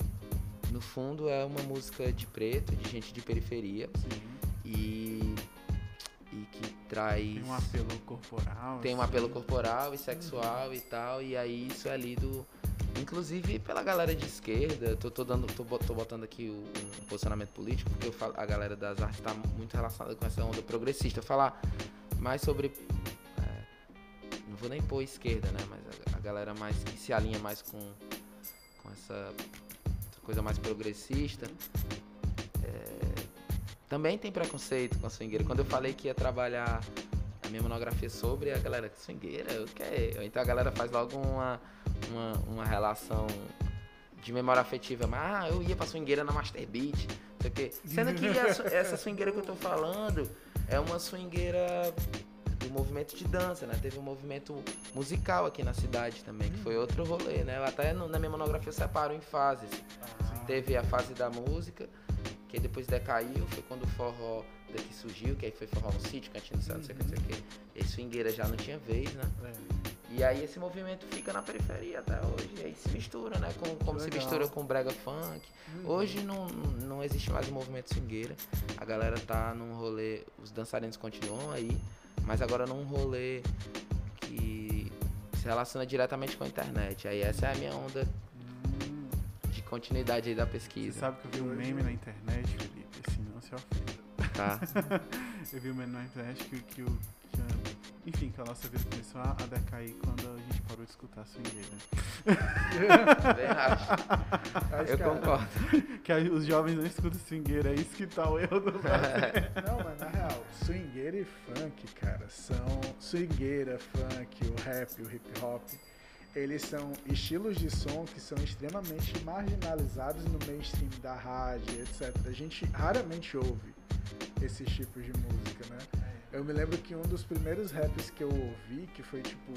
no fundo é uma música de preto, de gente de periferia Sim. e, e que traz Tem um apelo corporal. tem um assim. apelo corporal e sexual e tal, e aí isso é lido, inclusive pela galera de esquerda, tô, tô, dando, tô, tô botando aqui o, posicionamento político, porque falo, a galera das artes tá muito relacionada com essa onda progressista. Falar mais sobre. é, não vou nem pôr esquerda, né? Mas a, a galera mais que se alinha mais com, com essa, essa coisa mais progressista. é, também tem preconceito com a swingueira. Quando eu falei que ia trabalhar a minha monografia sobre a galera swingueira, o que é? Então a galera faz logo uma, uma, uma relação de memória afetiva. Mas, ah, eu ia pra swingueira na Master Beat, não sei o quê. Sendo que essa, essa swingueira que eu tô falando é uma swingueira do movimento de dança, né? Teve um movimento musical aqui na cidade também, que foi outro rolê, né? Eu até no- na minha monografia eu separo em fases. Ah, Teve a fase da música, que depois decaiu, foi quando o forró daqui surgiu, que aí foi forró no sítio, cantinho do céu, não sei o que, não sei o que. E aí swingueira já não tinha vez, né? é. E aí esse movimento fica na periferia até hoje. E aí se mistura, né? Com, como se mistura com brega funk. Hoje não, não existe mais o movimento swingueira. A galera tá num rolê, os dançarinos continuam aí, mas agora num rolê que se relaciona diretamente com a internet. Aí essa é a minha onda Hum, de continuidade aí da você pesquisa, sabe que eu vi um meme na internet, Felipe, assim, não se ofenda. tá? Eu vi um meme na internet que, que, o- que enfim, que a nossa vida começou a, decair quando a gente parou de escutar swingueira. Eu que a- concordo. Que os jovens não escutam swingueira, é isso que tá o erro do. Não, mas na real, swingueira e funk, cara, são. Swingueira, funk, o rap, o hip hop, eles são estilos de som que são extremamente marginalizados no mainstream da rádio, etc. A gente raramente ouve esses tipos de música, né? Eu me lembro que um dos primeiros raps que eu ouvi, que foi tipo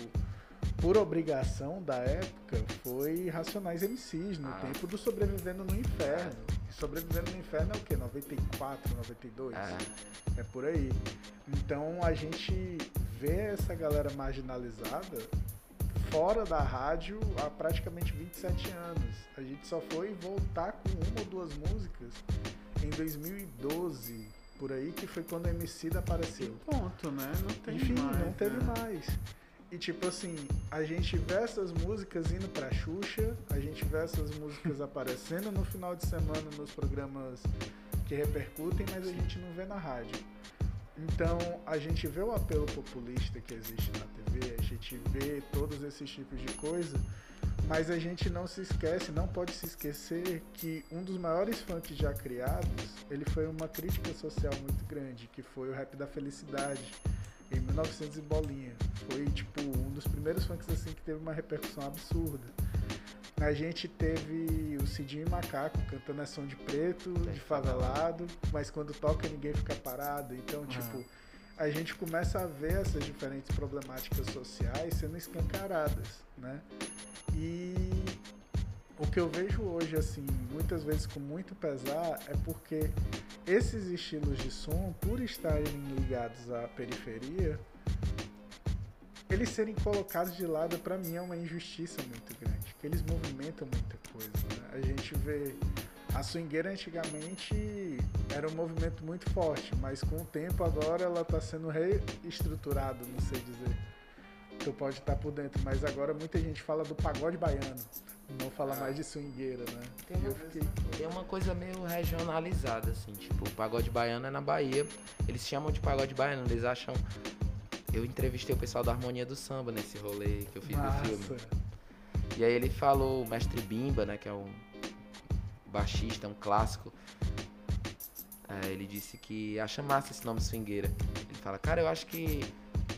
por obrigação da época, foi Racionais MCs, no Ah. tempo do Sobrevivendo no Inferno. E Sobrevivendo no Inferno é o quê? 94, 92? É. É por aí. Então a gente vê essa galera marginalizada fora da rádio há praticamente 27 anos. A gente só foi voltar com uma ou duas músicas em 2012, por aí, que foi quando o MC apareceu. Ponto, né? Não tem Enfim, mais, não teve né? mais. E tipo assim, a gente vê essas músicas indo pra Xuxa, a gente vê essas músicas aparecendo no final de semana nos programas que repercutem, mas a gente não vê na rádio. Então a gente vê o apelo populista que existe na TV, a gente vê todos esses tipos de coisa, mas a gente não se esquece, não pode se esquecer que um dos maiores funks já criados, ele foi uma crítica social muito grande, que foi o rap da felicidade em 1900 e bolinha. Foi tipo um dos primeiros funks assim que teve uma repercussão absurda. A gente teve o Cidinho e Macaco cantando é som de preto, de favelado, mas quando toca ninguém fica parado. Então, tipo, a gente começa a ver essas diferentes problemáticas sociais sendo escancaradas, né? E o que eu vejo hoje, assim, muitas vezes com muito pesar, é porque esses estilos de som, por estarem ligados à periferia, eles serem colocados de lado, para mim, é uma injustiça muito grande, que eles movimentam muita coisa. Né? A gente vê A swingueira antigamente era um movimento muito forte, mas com o tempo agora ela está sendo reestruturada, não sei dizer. Tu pode estar por dentro, mas agora muita gente fala do pagode baiano. Não fala mais de swingueira, né? Tem uma, fiquei... tem uma, coisa meio regionalizada, assim, tipo, o pagode baiano é na Bahia. Eles chamam de pagode baiano, eles acham. Eu entrevistei o pessoal da Harmonia do Samba nesse rolê que eu fiz Massa. do filme. E aí ele falou, o mestre Bimba, né, que é um baixista, um clássico. É, ele disse que acha massa esse nome swingueira. Ele fala, cara, eu acho que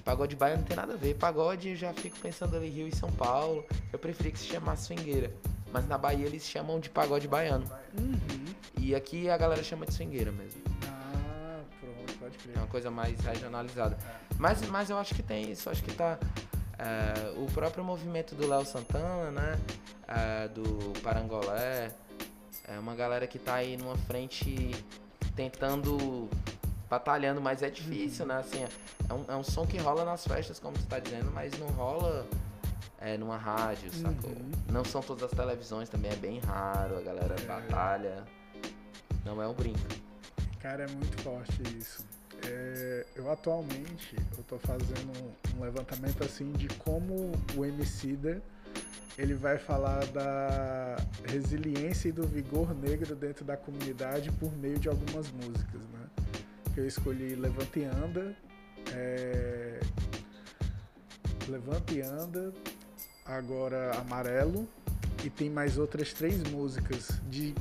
Pagode baiano não tem nada a ver. Pagode eu já fico pensando ali Rio e São Paulo. Eu preferi que se chamasse swingueira. Mas na Bahia eles chamam de pagode baiano. Uhum. E aqui a galera chama de swingueira mesmo. Ah, pronto, pode crer. É uma coisa mais regionalizada. Mas, mas eu acho que tem isso. Acho que tá. É, o próprio movimento do Léo Santana, né? É, do Parangolé. É uma galera que tá aí numa frente tentando batalhando, mas é difícil, né? Assim, é um, é um som que rola nas festas, como você tá dizendo, mas não rola é, numa rádio, sacou? Uhum. Não são todas as televisões, também é bem raro, a galera É. batalha. Não é um brinco. Cara, é muito forte isso. É, eu atualmente eu tô fazendo um levantamento assim de como o Emicida ele vai falar da resiliência e do vigor negro dentro da comunidade por meio de algumas músicas, né? Que eu escolhi Levanta e Anda, é... Levanta e Anda, agora Amarelo e tem mais outras três músicas de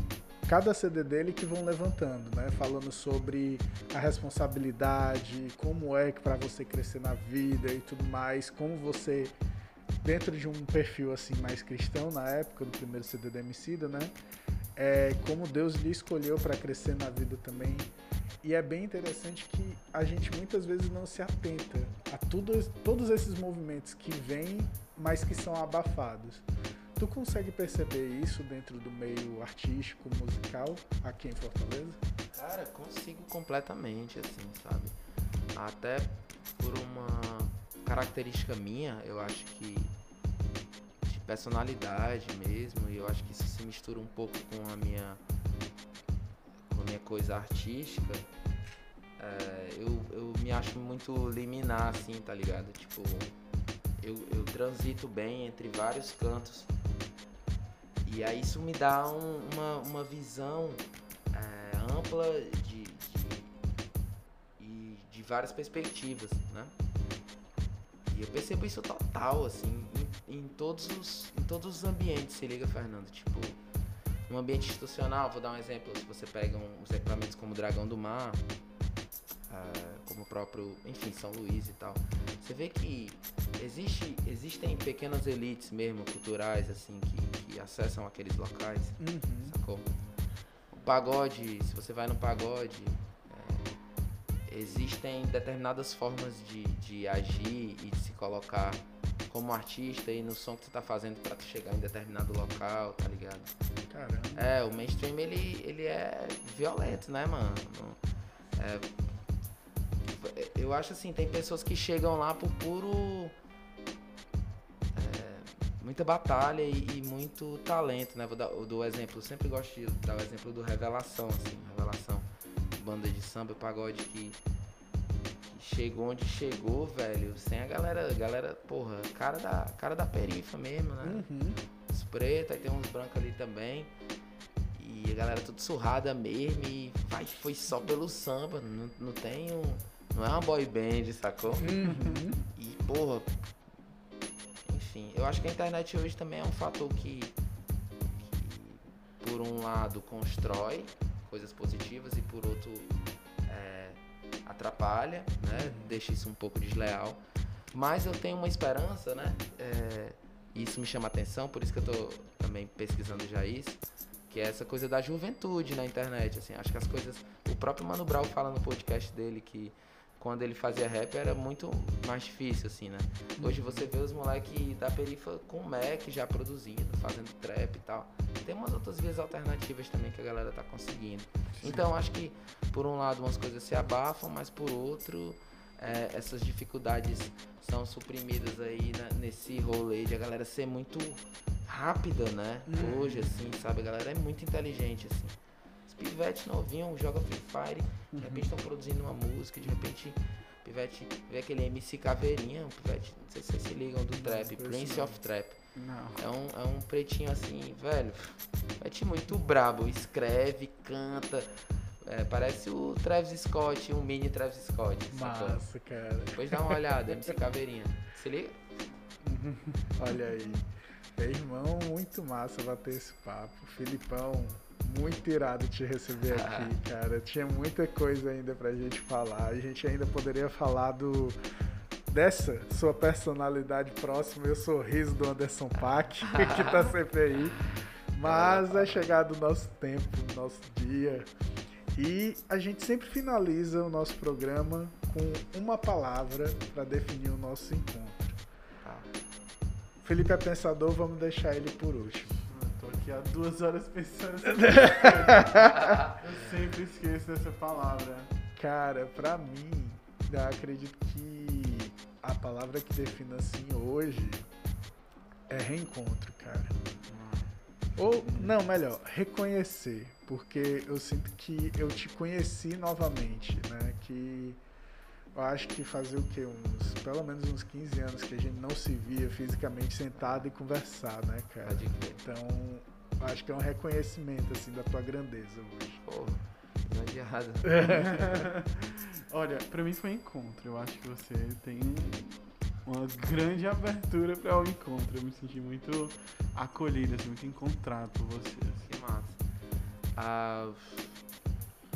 cada CD dele que vão levantando, né? Falando sobre a responsabilidade, como é que para você crescer na vida e tudo mais, como você dentro de um perfil assim mais cristão na época do primeiro CD da Emicida, né? É, como Deus lhe escolheu para crescer na vida também. E é bem interessante que a gente muitas vezes não se atenta a tudo, todos esses movimentos que vêm, mas que são abafados. Tu consegue perceber isso dentro do meio artístico, musical, aqui em Fortaleza? Cara, consigo completamente, assim, sabe? Até por uma característica minha, eu acho que de personalidade mesmo, e eu acho que isso se mistura um pouco com a minha com a minha coisa artística. É, eu, eu me acho muito liminar, assim, tá ligado? Tipo, eu, eu transito bem entre vários cantos. E aí isso me dá um- uma, uma visão é, ampla de, de, de várias perspectivas, né? Eu percebo isso total, assim, em, em todos os, em todos os ambientes, se liga, Fernando. Tipo, no ambiente institucional, vou dar um exemplo, se você pega um, os equipamentos como o Dragão do Mar, ah, como o próprio, enfim, São Luís e tal, você vê que existe, existem pequenas elites mesmo, culturais, assim, que, que acessam aqueles locais Uhum. sacou? O pagode, se você vai no pagode, existem determinadas formas de, de agir e de se colocar como artista e no som que você tá fazendo pra tu chegar em determinado local, tá ligado? Caramba. É, o mainstream ele, ele é violento, né, mano? É, eu acho assim, tem pessoas que chegam lá por puro. é, muita batalha e, e muito talento, né? Vou dar eu dou o exemplo, eu sempre gosto de dar o exemplo do Revelação, assim, Revelação, banda de samba, pagode que, que chegou onde chegou, velho, sem a galera, a galera, porra, cara da, cara da perifa mesmo, né? Uhum. Os pretos, aí tem uns brancos ali também. E a galera tudo surrada mesmo. E vai, foi só pelo samba. Não, não tem um. Não é uma boy band, sacou? Uhum. E, porra. Enfim, eu acho que a internet hoje também é um fator que. que por um lado, constrói coisas positivas e por outro. é, atrapalha, né? Deixa isso um pouco desleal. Mas eu tenho uma esperança, né? É, e isso me chama atenção, por isso que eu tô também pesquisando já isso, que é essa coisa da juventude na internet, assim, acho que as coisas, o próprio Mano Brown fala no podcast dele que quando ele fazia rap era muito mais difícil, assim, né? Hoje você vê os moleques da perifa com Mac já produzindo, fazendo trap e tal. Tem umas outras vias alternativas também que a galera tá conseguindo. Então acho que por um lado umas coisas se abafam, mas por outro é, essas dificuldades são suprimidas aí na- nesse rolê de a galera ser muito rápida, né? Uhum. Hoje, assim, sabe? A galera é muito inteligente, assim. Pivete novinho, joga Free Fire, de repente estão produzindo uma música, de repente pivete vê aquele MC Caveirinha, pivete, não sei se vocês se ligam do trap, Prince of Trap. Não. É um, é um pretinho assim, velho, pivete muito brabo, escreve, canta, é, parece o Travis Scott, um mini Travis Scott. sacou? Massa, cara. Depois dá uma olhada, MC Caveirinha. Se liga? Olha aí. Meu irmão, muito massa bater esse papo. Filipão, muito irado te receber aqui, cara. Tinha muita coisa ainda pra gente falar. A gente ainda poderia falar do dessa sua personalidade próxima e o sorriso do Anderson Paak, que tá sempre aí. Mas é chegado o nosso tempo, o nosso dia. E a gente sempre finaliza o nosso programa com uma palavra para definir o nosso encontro. Ah, Felipe é pensador, vamos deixar ele por último. Aqui há duas horas pensando nessa Eu sempre esqueço dessa palavra. Cara, pra mim, eu acredito que a palavra que define assim hoje é reencontro, cara. Ou, não, melhor, reconhecer. Porque eu sinto que eu te conheci novamente, né? Que eu acho que fazia o quê? Uns, pelo menos uns 15 anos que a gente não se via fisicamente sentado e conversar, né, cara? pode crer. Então, eu acho que é um reconhecimento, assim, da tua grandeza hoje. Porra, não adianta. Olha, pra mim foi encontro. Eu acho que você tem uma grande abertura para o encontro. Eu me senti muito acolhido, assim, muito encontrado por você. assim. Que massa. Ah,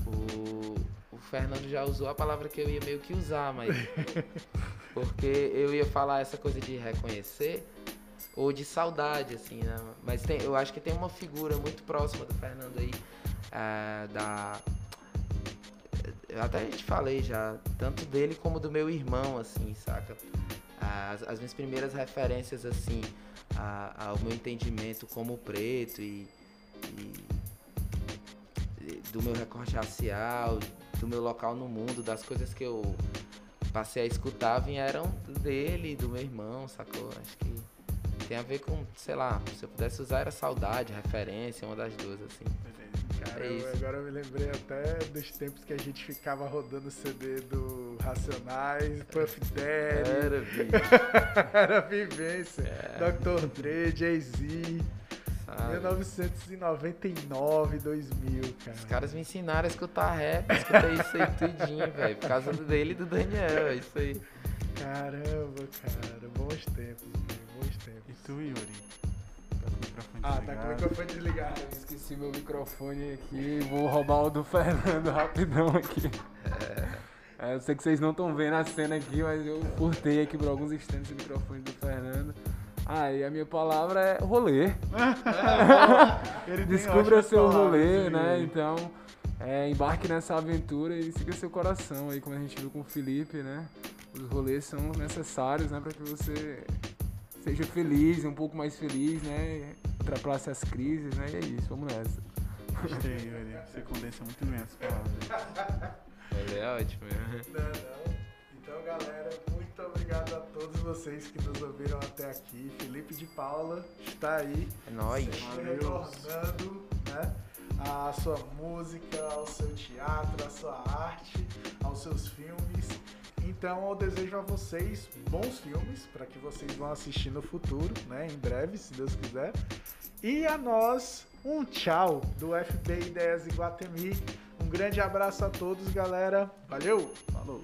o Fernando já usou a palavra que eu ia meio que usar, mas. Porque eu ia falar essa coisa de reconhecer ou de saudade, assim, né? Mas tem, eu acho que tem uma figura muito próxima do Fernando aí, ah, da. Eu até te falei já, tanto dele como do meu irmão, assim, saca? As, as minhas primeiras referências, assim, a- ao meu entendimento como preto e- e do meu recorte racial, do meu local no mundo, das coisas que eu passei a escutar vieram dele do meu irmão, sacou? Acho que tem a ver com, sei lá, se eu pudesse usar era saudade, referência, uma das duas, assim. Cara, É eu- isso. agora eu me lembrei até dos tempos que a gente ficava rodando CD do Racionais, Puff Daddy, Era, bicho. era vivência, É. Dr. Dre, Jay-Z, sabe? 1999, 2000, cara. Os caras me ensinaram a escutar rap, eu escutei isso aí tudinho, velho. Por causa dele e do Daniel, é isso aí. Caramba, cara, bons tempos, velho, bons E tempos. tu, Yuri? Tá com o microfone Ah, tá com o microfone desligado. Eu esqueci meu microfone aqui, vou roubar o do Fernando rapidão aqui. É, eu sei que vocês não estão vendo a cena aqui, mas eu furtei aqui por alguns instantes o microfone do Fernando. Ah, e a minha palavra é rolê. Tem Descubra seu rolê, né? Então, é, embarque nessa aventura e siga seu coração aí, como a gente viu com o Felipe, né? Os rolês são necessários, né, para que você seja feliz, um pouco mais feliz, né? Ultrapasse as crises, né? E é isso, vamos nessa. Gostei, Yuri. Você condensa muito bem as palavras. Ele é ótimo, né? Não, não. Então, galera, muito obrigado a todos vocês que nos ouviram até aqui. Felipe de Paula está aí, É nóis. retornando, né? A sua música, ao seu teatro, à sua arte, aos seus filmes. Então eu desejo a vocês bons filmes para que vocês vão assistir no futuro, né? Em breve, se Deus quiser. E a nós, um tchau do FB Ideias Iguatemi. Um grande abraço a todos, galera. Valeu! Falou.